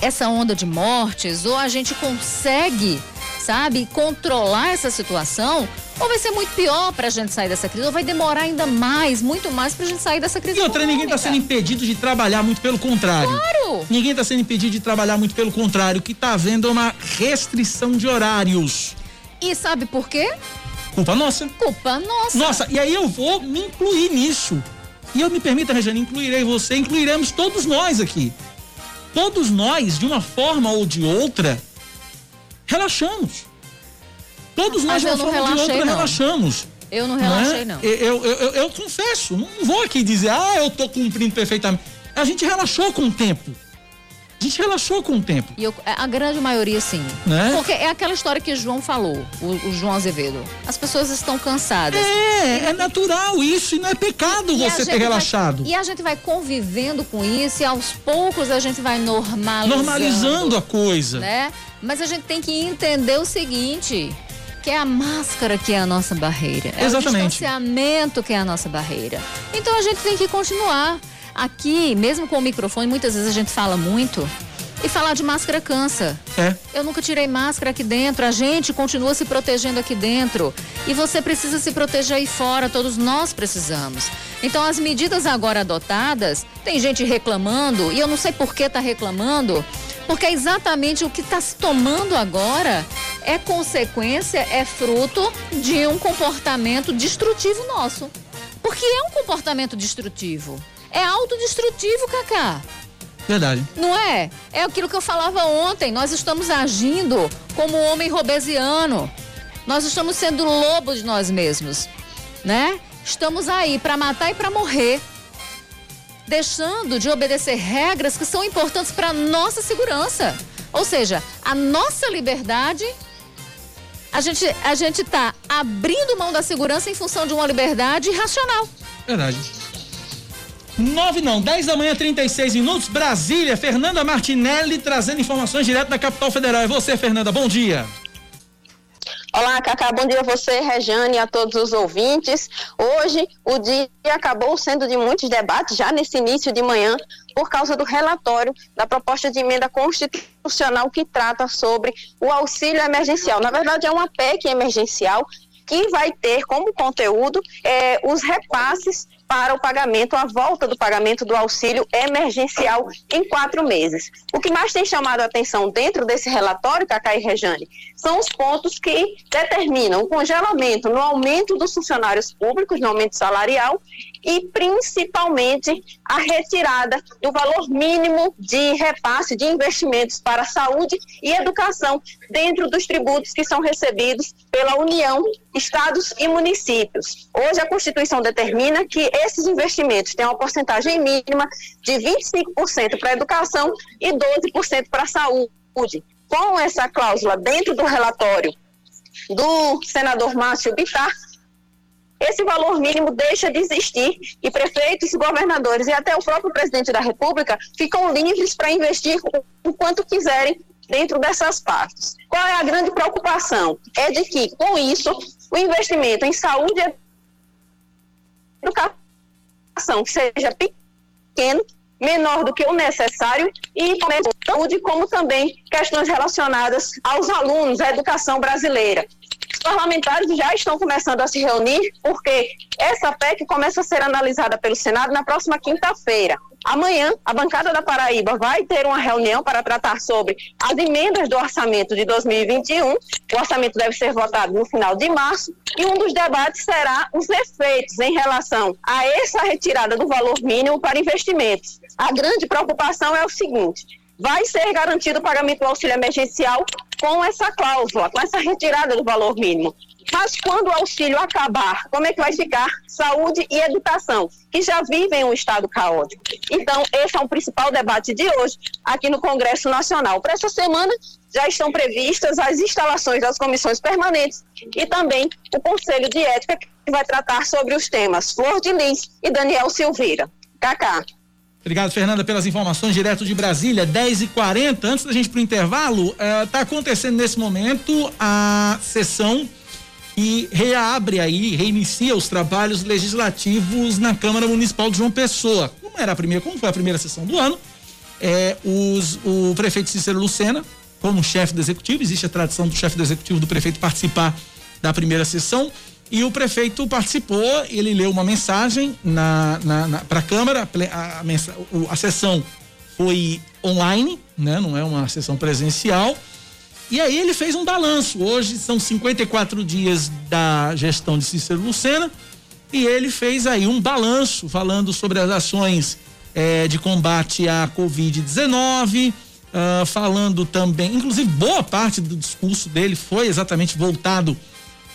essa onda de mortes ou a gente consegue, sabe, controlar essa situação, ou vai ser muito pior para a gente sair dessa crise, ou vai demorar ainda mais, muito mais para a gente sair dessa crise. E outra, ninguém está sendo impedido de trabalhar, muito pelo contrário. Claro! Ninguém está sendo impedido de trabalhar, muito pelo contrário. O que está havendo é uma restrição de horários. E sabe por quê? Culpa nossa. Culpa nossa. Nossa, e aí eu vou me incluir nisso. E eu me permita, Regiane, incluirei você, incluiremos todos nós aqui todos nós, de uma forma ou de outra, relaxamos. Todos nós, Mas de uma forma ou de outra, não. relaxamos. Eu não relaxei, não. É? não. Eu, eu, eu, eu, confesso, não vou aqui dizer, ah, eu tô cumprindo perfeitamente. A gente relaxou com o tempo. A gente relaxou com o tempo. E eu, a grande maioria, sim. Né? Porque é aquela história que o João falou, o, o, João Azevedo. As pessoas estão cansadas. É, é natural isso e não é pecado e você ter relaxado. Vai, e a gente vai convivendo com isso e aos poucos a gente vai normalizando. Normalizando a coisa. Né? Mas a gente tem que entender o seguinte que é a máscara que é a nossa barreira. É Exatamente. o distanciamento que é a nossa barreira. Então a gente tem que continuar. Aqui, mesmo com o microfone, muitas vezes a gente fala muito. E falar de máscara cansa. É. Eu nunca tirei máscara aqui dentro. A gente continua se protegendo aqui dentro. E você precisa se proteger aí fora. Todos nós precisamos. Então, as medidas agora adotadas, tem gente reclamando, e eu não sei por que está reclamando, porque é exatamente o que está se tomando agora é consequência, é fruto de um comportamento destrutivo nosso. Porque é um comportamento destrutivo. É autodestrutivo, Cacá. Verdade. Não é? É aquilo que eu falava ontem. Nós estamos agindo como um homem robesiano. Nós estamos sendo lobo de nós mesmos, né? Estamos aí para matar e para morrer. Deixando de obedecer regras que são importantes para nossa segurança. Ou seja, a nossa liberdade a gente a gente tá abrindo mão da segurança em função de uma liberdade irracional. Verdade. 9 não, 10 da manhã, 36 minutos, Brasília, Fernanda Martinelli trazendo informações direto da capital federal. É você, Fernanda, bom dia. Olá, Cacá, bom dia a você, Rejane, a todos os ouvintes. Hoje, o dia acabou sendo de muitos debates, já nesse início de manhã, por causa do relatório da proposta de emenda constitucional que trata sobre o auxílio emergencial. Na verdade, é uma PEC emergencial que vai ter como conteúdo é, os repasses para o pagamento, a volta do pagamento do auxílio emergencial em quatro meses. O que mais tem chamado a atenção dentro desse relatório, Cacá e Rejane, são os pontos que determinam o congelamento no aumento dos funcionários públicos, no aumento salarial, e principalmente a retirada do valor mínimo de repasse de investimentos para saúde e educação dentro dos tributos que são recebidos pela União, estados e municípios. Hoje a Constituição determina que esses investimentos têm uma porcentagem mínima de 25% para a educação e 12% para a saúde. Com essa cláusula dentro do relatório do senador Márcio Bittar, esse valor mínimo deixa de existir e prefeitos, governadores e até o próprio presidente da República ficam livres para investir o quanto quiserem dentro dessas partes. Qual é a grande preocupação? É de que, com isso, o investimento em saúde e educação seja pequeno, menor do que o necessário e saúde, como também questões relacionadas aos alunos, à educação brasileira. Os parlamentares já estão começando a se reunir porque essa PEC começa a ser analisada pelo Senado na próxima quinta-feira. Amanhã, a bancada da Paraíba vai ter uma reunião para tratar sobre as emendas do orçamento de 2021. O orçamento deve ser votado no final de março e um dos debates será os efeitos em relação a essa retirada do valor mínimo para investimentos. A grande preocupação é o seguinte: vai ser garantido o pagamento do auxílio emergencial com essa cláusula, com essa retirada do valor mínimo. Mas quando o auxílio acabar, como é que vai ficar saúde e educação, que já vivem um estado caótico? Então, esse é o principal debate de hoje aqui no Congresso Nacional. Para essa semana, já estão previstas as instalações das comissões permanentes e também o Conselho de Ética, que vai tratar sobre os temas Flor de Lis e Daniel Silveira. Cacá. Obrigado, Fernanda, pelas informações direto de Brasília, 10 e 40 Antes da gente ir para o intervalo, está uh, acontecendo nesse momento a sessão e reabre aí, reinicia os trabalhos legislativos na Câmara Municipal de João Pessoa. Como era a primeira, como foi a primeira sessão do ano, é, os, o prefeito Cícero Lucena, como chefe do executivo, existe a tradição do chefe do executivo do prefeito participar da primeira sessão. E o prefeito participou, ele leu uma mensagem na, na, na para a Câmara, a, sessão foi online, né? não é uma sessão presencial. E aí ele fez um balanço. Hoje são 54 dias da gestão de Cícero Lucena e ele fez aí um balanço falando sobre as ações eh, de combate à Covid-19, uh, ah, falando também, inclusive boa parte do discurso dele foi exatamente voltado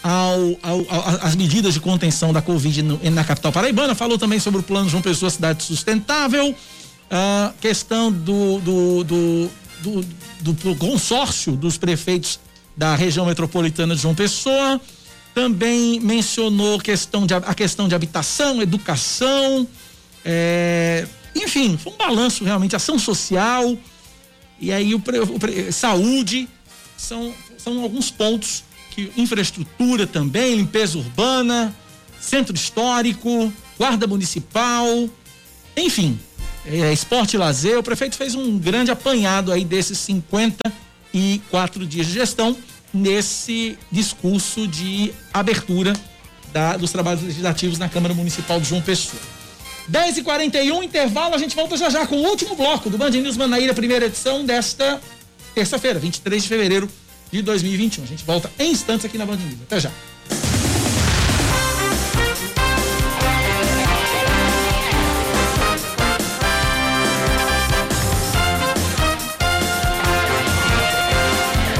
ao, ao, ao, medidas de contenção da Covid no, na capital paraibana. Falou também sobre o plano João Pessoa Cidade Sustentável, uh, questão do, do, do, do do, do consórcio dos prefeitos da região metropolitana de João Pessoa. Também mencionou questão de, a questão de habitação, educação, é, enfim, foi um balanço realmente, ação social e aí o, o, saúde são, são alguns pontos que infraestrutura também, limpeza urbana, centro histórico, guarda municipal, enfim, é, esporte e lazer, o prefeito fez um grande apanhado aí desses 54 dias de gestão nesse discurso de abertura da, dos trabalhos legislativos na Câmara Municipal de João Pessoa. 10 e 41 intervalo, a gente volta já já com o último bloco do Band News Manaíra, primeira edição desta terça-feira, 23 de fevereiro de 2021. A gente volta em instantes aqui na Band News. Até já.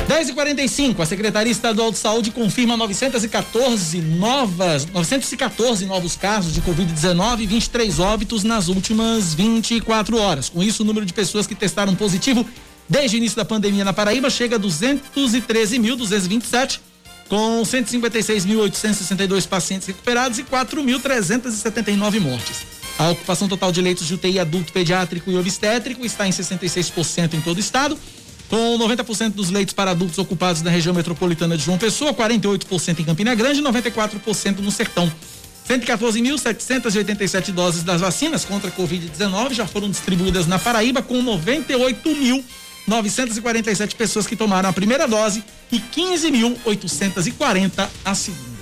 10h45, a Secretaria Estadual de Saúde confirma 914 novas, 914 novos casos de Covid-19 e 23 óbitos nas últimas 24 horas. Com isso, o número de pessoas que testaram positivo desde o início da pandemia na Paraíba chega a 213.227, com 156.862 pacientes recuperados e 4.379 mortes. A ocupação total de leitos de UTI adulto, pediátrico e obstétrico está em 66% em todo o estado com 90% dos leitos para adultos ocupados na região metropolitana de João Pessoa, 48% em Campina Grande e 94% no Sertão. 114.787 doses das vacinas contra a Covid-19 já foram distribuídas na Paraíba, com 98.947 pessoas que tomaram a primeira dose e 15.840 a segunda.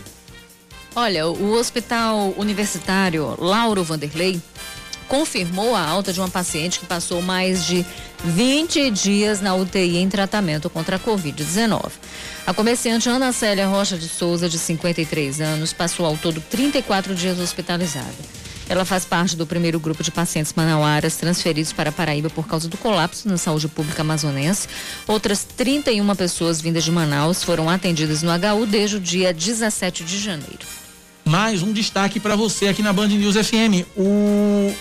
Olha, o Hospital Universitário Lauro Vanderlei confirmou a alta de uma paciente que passou mais de 20 dias na UTI em tratamento contra a Covid-19. A comerciante Ana Célia Rocha de Souza, de 53 anos, passou ao todo 34 dias hospitalizada. Ela faz parte do primeiro grupo de pacientes manauaras transferidos para Paraíba por causa do colapso na saúde pública amazonense. Outras 31 pessoas vindas de Manaus foram atendidas no HU desde o dia 17 de janeiro. Mais um destaque para você aqui na Band News FM. O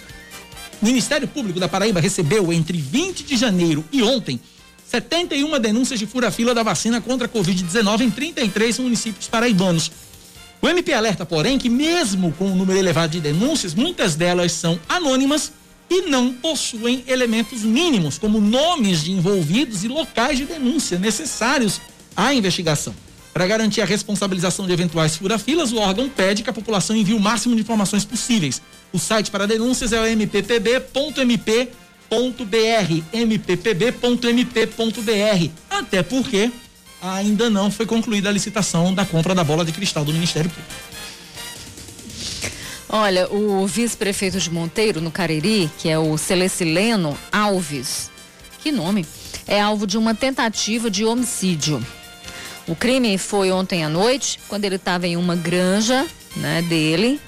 Ministério Público da Paraíba recebeu entre 20 de janeiro e ontem 71 denúncias de fura-fila da vacina contra a Covid-19 em 33 municípios paraibanos. O MP alerta, porém, que mesmo com o um número elevado de denúncias, muitas delas são anônimas e não possuem elementos mínimos, como nomes de envolvidos e locais de denúncia necessários à investigação. Para garantir a responsabilização de eventuais fura-filas, o órgão pede que a população envie o máximo de informações possíveis. O site para denúncias é o mppb.mp.br, mppb.mp.br. Até porque ainda não foi concluída a licitação da compra da bola de cristal do Ministério Público. Olha, o vice-prefeito de Monteiro, no Cariri, que é o Celecileno Alves, que nome, é alvo de uma tentativa de homicídio. O crime foi ontem à noite, quando ele estava em uma granja né, dele,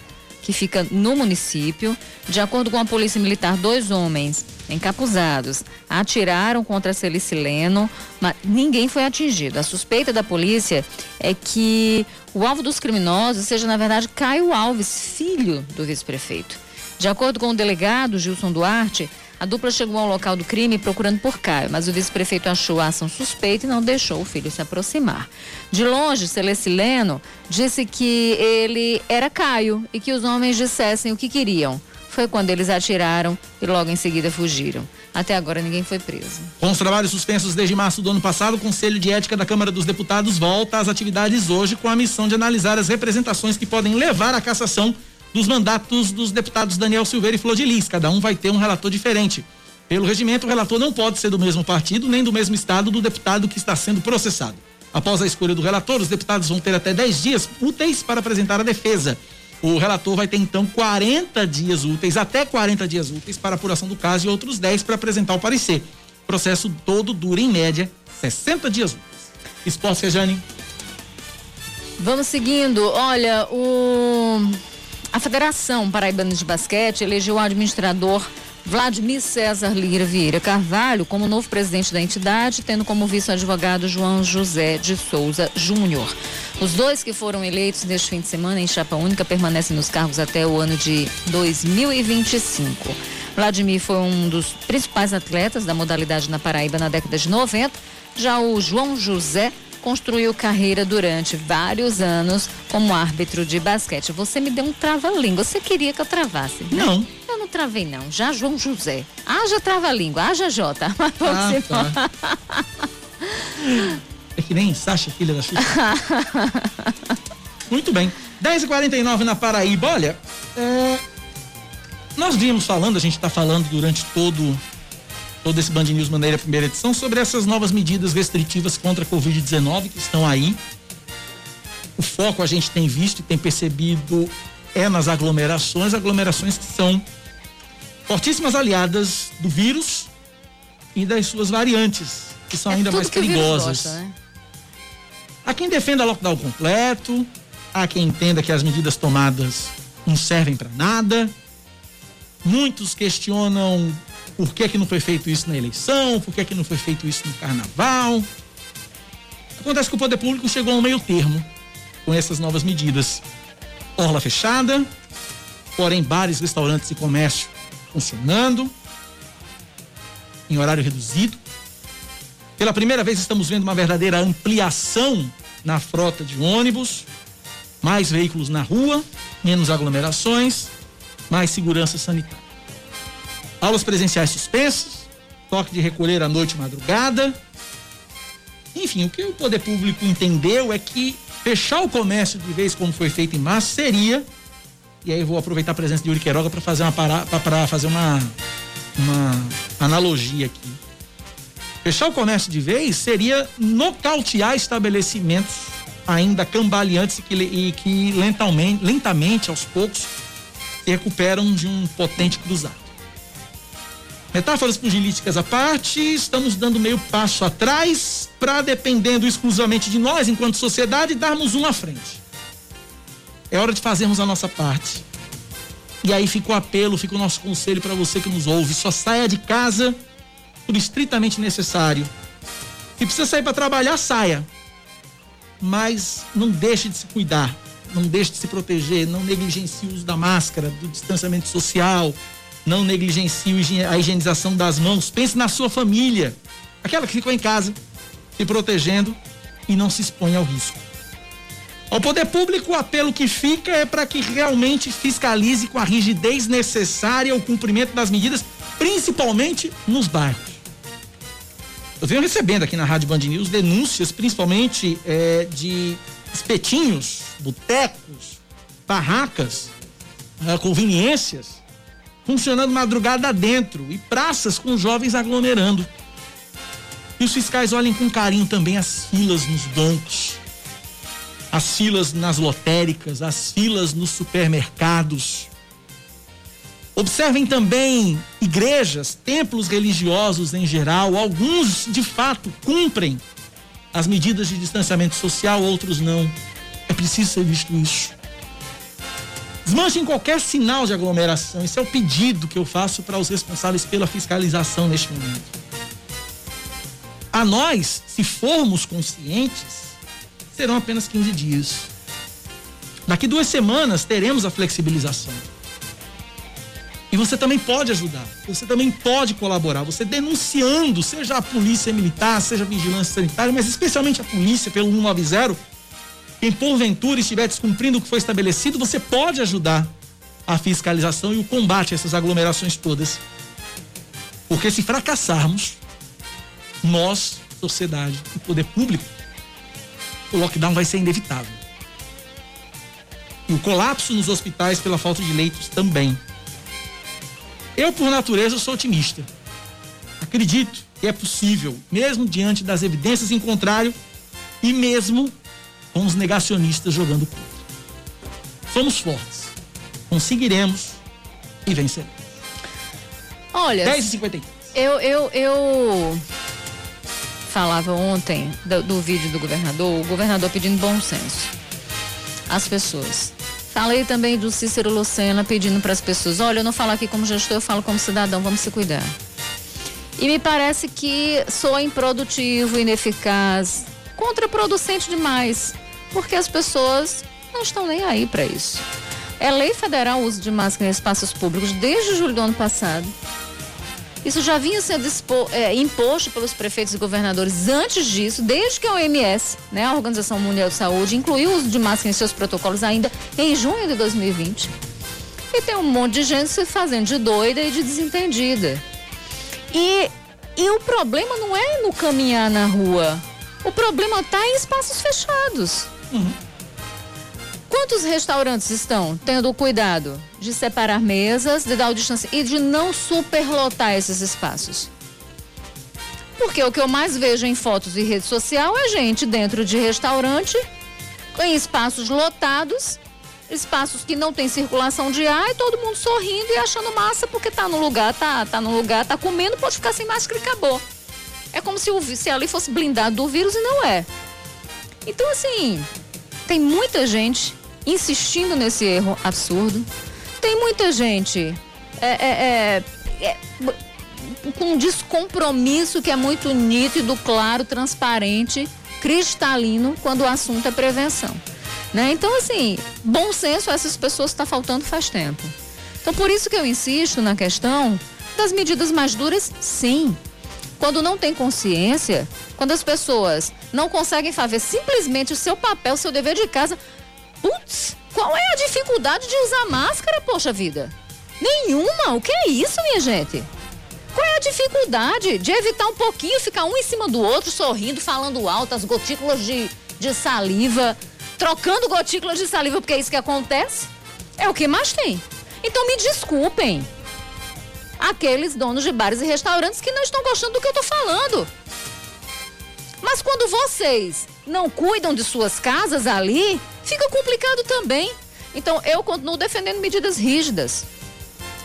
que fica no município. De acordo com a Polícia Militar, dois homens encapuzados atiraram contra Celicileno, mas ninguém foi atingido. A suspeita da polícia é que o alvo dos criminosos seja, na verdade, Caio Alves, filho do vice-prefeito. De acordo com o delegado Gilson Duarte, a dupla chegou ao local do crime procurando por Caio, mas o vice-prefeito achou a ação suspeita e não deixou o filho se aproximar. De longe, Celecileno disse que ele era Caio e que os homens dissessem o que queriam. Foi quando eles atiraram e logo em seguida fugiram. Até agora ninguém foi preso. Com os trabalhos suspensos desde março do ano passado, o Conselho de Ética da Câmara dos Deputados volta às atividades hoje com a missão de analisar as representações que podem levar à cassação dos mandatos dos deputados Daniel Silveira e Flor de Lis. Cada um vai ter um relator diferente. Pelo regimento, o relator não pode ser do mesmo partido nem do mesmo estado do deputado que está sendo processado. Após a escolha do relator, os deputados vão ter até 10 dias úteis para apresentar a defesa. O relator vai ter então 40 dias úteis, até 40 dias úteis para apuração do caso e outros 10 para apresentar o parecer. O processo todo dura em média 60 dias úteis. Esporte, Rejane. Vamos seguindo. Olha, o a Federação Paraibana de Basquete elegeu o administrador Vladimir César Lira Vieira Carvalho como novo presidente da entidade, tendo como vice-advogado João José de Souza Júnior. Os dois que foram eleitos neste fim de semana em chapa única permanecem nos cargos até o ano de 2025. Vladimir foi um dos principais atletas da modalidade na Paraíba na década de 90. Já o João José construiu carreira durante vários anos como árbitro de basquete. Você me deu um trava-língua. Você queria que eu travasse? Né? Não. Eu não travei, não. Já João José. Haja trava-língua, haja Jota. [LAUGHS] Mas ah, tá. É que nem Sasha, filha da Xuxa. [LAUGHS] Muito bem. 10h49 na Paraíba. Olha, é... nós vimos falando, a gente está falando durante todo todo esse Band News Maneira primeira edição sobre essas novas medidas restritivas contra a Covid-19 que estão aí. O foco a gente tem visto e tem percebido é nas aglomerações, aglomerações que são fortíssimas aliadas do vírus e das suas variantes, que são é ainda mais perigosas. Gosta, né? Há quem defenda lockdown completo, há quem entenda que as medidas tomadas não servem para nada. Muitos questionam por que, que não foi feito isso na eleição? Por que, que não foi feito isso no carnaval? Acontece que o poder público chegou a um meio termo com essas novas medidas. Orla fechada, porém bares, restaurantes e comércio funcionando em horário reduzido. Pela primeira vez estamos vendo uma verdadeira ampliação na frota de ônibus, mais veículos na rua, menos aglomerações, mais segurança sanitária. Aulas presenciais suspensas, toque de recolher à noite e madrugada. Enfim, o que o poder público entendeu é que fechar o comércio de vez como foi feito em março seria e aí eu vou aproveitar a presença de Yuri Queiroga para fazer uma para fazer uma uma analogia aqui. Fechar o comércio de vez seria nocautear estabelecimentos ainda cambaleantes e que, e que lentamente, lentamente, aos poucos, se recuperam de um potente cruzado. Metáforas pugilísticas à parte, estamos dando meio passo atrás para, dependendo exclusivamente de nós, enquanto sociedade, darmos uma à frente. É hora de fazermos a nossa parte. E aí fica o apelo, fica o nosso conselho para você que nos ouve. Só saia de casa por estritamente necessário. Se precisa sair para trabalhar, saia. Mas não deixe de se cuidar. Não deixe de se proteger. Não negligencie o uso da máscara, do distanciamento social não negligencie a higienização das mãos. Pense na sua família, aquela que ficou em casa, se protegendo e não se expõe ao risco. Ao poder público, o apelo que fica é para que realmente fiscalize com a rigidez necessária o cumprimento das medidas, principalmente nos bairros. Eu venho recebendo aqui na Rádio Band News denúncias, principalmente é, de espetinhos, botecos, barracas, é, conveniências, funcionando madrugada dentro e praças com jovens aglomerando. E os fiscais olhem com carinho também as filas nos bancos, as filas nas lotéricas, as filas nos supermercados. Observem também igrejas, templos religiosos em geral, alguns de fato cumprem as medidas de distanciamento social, outros não. É preciso ser visto isso. Desmanchem qualquer sinal de aglomeração. Esse é o pedido que eu faço para os responsáveis pela fiscalização neste momento. A nós, se formos conscientes, serão apenas 15 dias. Daqui duas semanas teremos a flexibilização. E você também pode ajudar, você também pode colaborar, você denunciando, seja a polícia militar, seja a vigilância sanitária, mas especialmente a polícia pelo 190, quem porventura estiver descumprindo o que foi estabelecido, você pode ajudar a fiscalização e o combate a essas aglomerações todas. Porque se fracassarmos, nós, sociedade e poder público, o lockdown vai ser inevitável. E o colapso nos hospitais pela falta de leitos também. Eu, por natureza, sou otimista. Acredito que é possível, mesmo diante das evidências em contrário e mesmo com os negacionistas jogando contra. Somos fortes. Conseguiremos e venceremos. Olha. 10 e 53. Eu, eu, eu falava ontem do, do vídeo do governador, o governador pedindo bom senso às pessoas. Falei também do Cícero Lucena pedindo para as pessoas: olha, eu não falo aqui como gestor, eu falo como cidadão, vamos se cuidar. E me parece que sou improdutivo, ineficaz, contraproducente demais, porque as pessoas não estão nem aí para isso. É lei federal o uso de máscara em espaços públicos desde julho do ano passado. Isso já vinha sendo expo, é, imposto pelos prefeitos e governadores antes disso, desde que a OMS, né, a Organização Mundial de Saúde, incluiu o uso de máscara em seus protocolos ainda em junho de 2020. E tem um monte de gente se fazendo de doida e de desentendida. E, e o problema não é no caminhar na rua. O problema está em espaços fechados. Uhum. Quantos restaurantes estão tendo o cuidado de separar mesas, de dar o distanciamento e de não superlotar esses espaços? Porque o que eu mais vejo em fotos e rede social é gente dentro de restaurante, em espaços lotados, espaços que não tem circulação de ar e todo mundo sorrindo e achando massa porque tá no lugar, tá, tá no lugar, tá comendo, pode ficar sem máscara e acabou. É como se, o, se ali fosse blindado do vírus e não é. Então, assim, tem muita gente insistindo nesse erro absurdo. Tem muita gente é, é, é, é com um descompromisso que é muito nítido, claro, transparente, cristalino, quando o assunto é prevenção. Né? Então, assim, bom senso a essas pessoas está faltando faz tempo. Então, por isso que eu insisto na questão das medidas mais duras, sim. Quando não tem consciência, quando as pessoas não conseguem fazer simplesmente o seu papel, o seu dever de casa, Putz, qual é a dificuldade de usar máscara, poxa vida? Nenhuma. O que é isso, minha gente? Qual é a dificuldade de evitar um pouquinho, ficar um em cima do outro, sorrindo, falando alto, as gotículas de, de saliva, trocando gotículas de saliva, porque é isso que acontece? É o que mais tem. Então me desculpem. Aqueles donos de bares e restaurantes que não estão gostando do que eu estou falando. Mas quando vocês não cuidam de suas casas ali, fica complicado também. Então eu continuo defendendo medidas rígidas.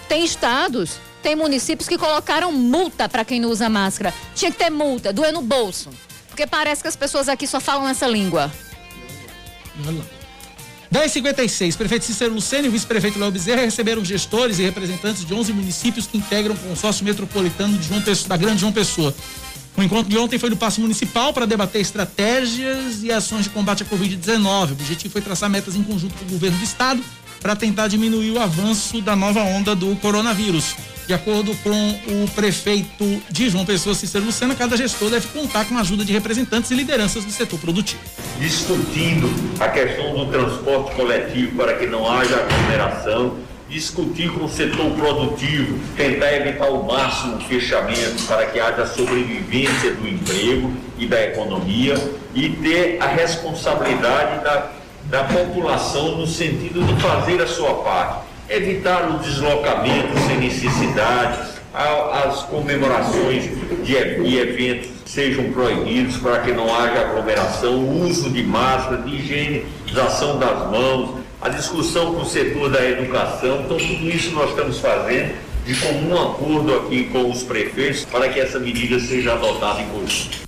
Tem estados, tem municípios que colocaram multa para quem não usa máscara. Tinha que ter multa, doer no bolso. Porque parece que as pessoas aqui só falam essa língua. 1056, prefeito Cícero Luceno e vice-prefeito Léo Bezerra receberam gestores e representantes de 11 municípios que integram o consórcio metropolitano Pessoa, da Grande João Pessoa. O encontro de ontem foi no Paço Municipal para debater estratégias e ações de combate à Covid-19. O objetivo foi traçar metas em conjunto com o governo do estado para tentar diminuir o avanço da nova onda do coronavírus. De acordo com o prefeito de João Pessoa, Cícero Lucena, cada gestor deve contar com a ajuda de representantes e lideranças do setor produtivo. Discutindo a questão do transporte coletivo para que não haja aglomeração, discutir com o setor produtivo, tentar evitar ao máximo o fechamento para que haja sobrevivência do emprego e da economia e ter a responsabilidade da, da população no sentido de fazer a sua parte. Evitar o deslocamento sem necessidade, as comemorações de, eventos sejam proibidos para que não haja aglomeração, o uso de máscara, de higienização das mãos, a discussão com o setor da educação. Então, tudo isso nós estamos fazendo de comum acordo aqui com os prefeitos para que essa medida seja adotada em conjunto.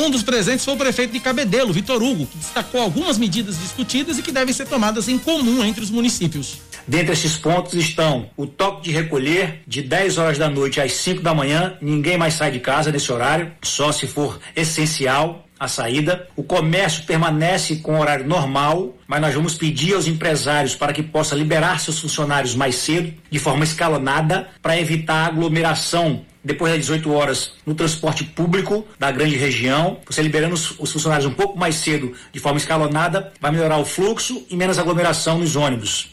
Um dos presentes foi o prefeito de Cabedelo, Vitor Hugo, que destacou algumas medidas discutidas e que devem ser tomadas em comum entre os municípios. Dentre esses pontos estão o toque de recolher de 10 horas da noite às 5 da manhã, ninguém mais sai de casa nesse horário, só se for essencial a saída. O comércio permanece com horário normal, mas nós vamos pedir aos empresários para que possa liberar seus funcionários mais cedo, de forma escalonada, para evitar aglomeração depois das 18 horas no transporte público da grande região. Você liberando os, os, funcionários um pouco mais cedo, de forma escalonada, vai melhorar o fluxo e menos aglomeração nos ônibus.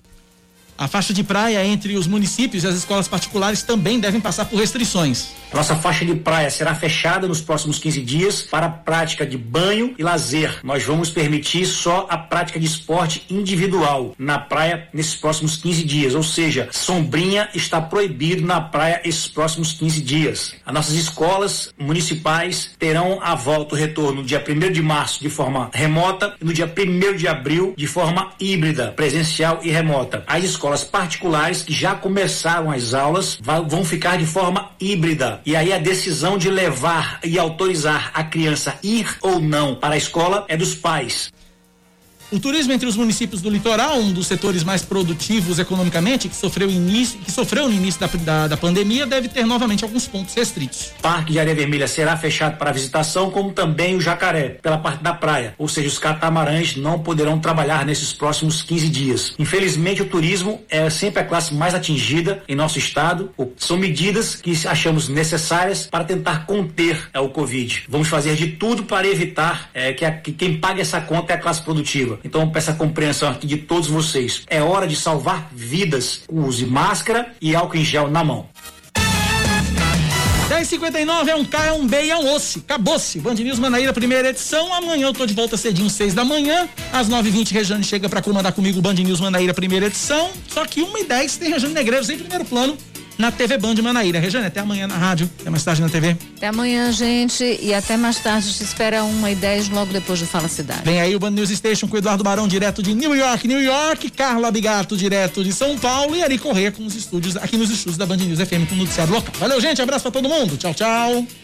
A faixa de praia entre os municípios e as escolas particulares também devem passar por restrições. Nossa faixa de praia será fechada nos próximos 15 dias para a prática de banho e lazer. Nós vamos permitir só a prática de esporte individual na praia nesses próximos 15 dias, ou seja, sombrinha está proibido na praia esses próximos 15 dias. As nossas escolas municipais terão a volta, o retorno no dia 1 de março de forma remota e no dia 1 de abril de forma híbrida, presencial e remota. As escolas particulares que já começaram as aulas vão ficar de forma híbrida e aí a decisão de levar e autorizar a criança ir ou não para a escola é dos pais. O turismo entre os municípios do litoral, um dos setores mais produtivos economicamente, que sofreu, início, que sofreu no início da, da, da, pandemia, deve ter novamente alguns pontos restritos. Parque de Areia Vermelha será fechado para visitação, como também o Jacaré, pela parte da praia. Ou seja, os catamarãs não poderão trabalhar nesses próximos 15 dias. Infelizmente, o turismo é sempre a classe mais atingida em nosso estado. São medidas que achamos necessárias para tentar conter é, o Covid. Vamos fazer de tudo para evitar é, que, a, que quem pague essa conta é a classe produtiva. Então, peço a compreensão aqui de todos vocês. É hora de salvar vidas. Use máscara e álcool em gel na mão. 1059 é um K, é um B e é um osso. Acabou-se. Band News Manaíra, primeira edição. Amanhã eu tô de volta cedinho, seis da manhã. Às 9h20, Rejane chega para comandar comigo o Band News Manaíra, primeira edição. Só que 1 e 10 tem Rejane Negreiros em primeiro plano na TV Band Manaíra. Rejane, até amanhã na rádio, até mais tarde na TV. Até amanhã, gente, e até mais tarde te espera uma e dez logo depois do Fala Cidade. Vem aí o Band News Station com Eduardo Barão, direto de New York, New York, Carla Bigato, direto de São Paulo e Ari Corrêa com os estúdios, aqui nos estúdios da Band News FM com o noticiário local. Valeu, gente, abraço pra todo mundo, tchau, tchau.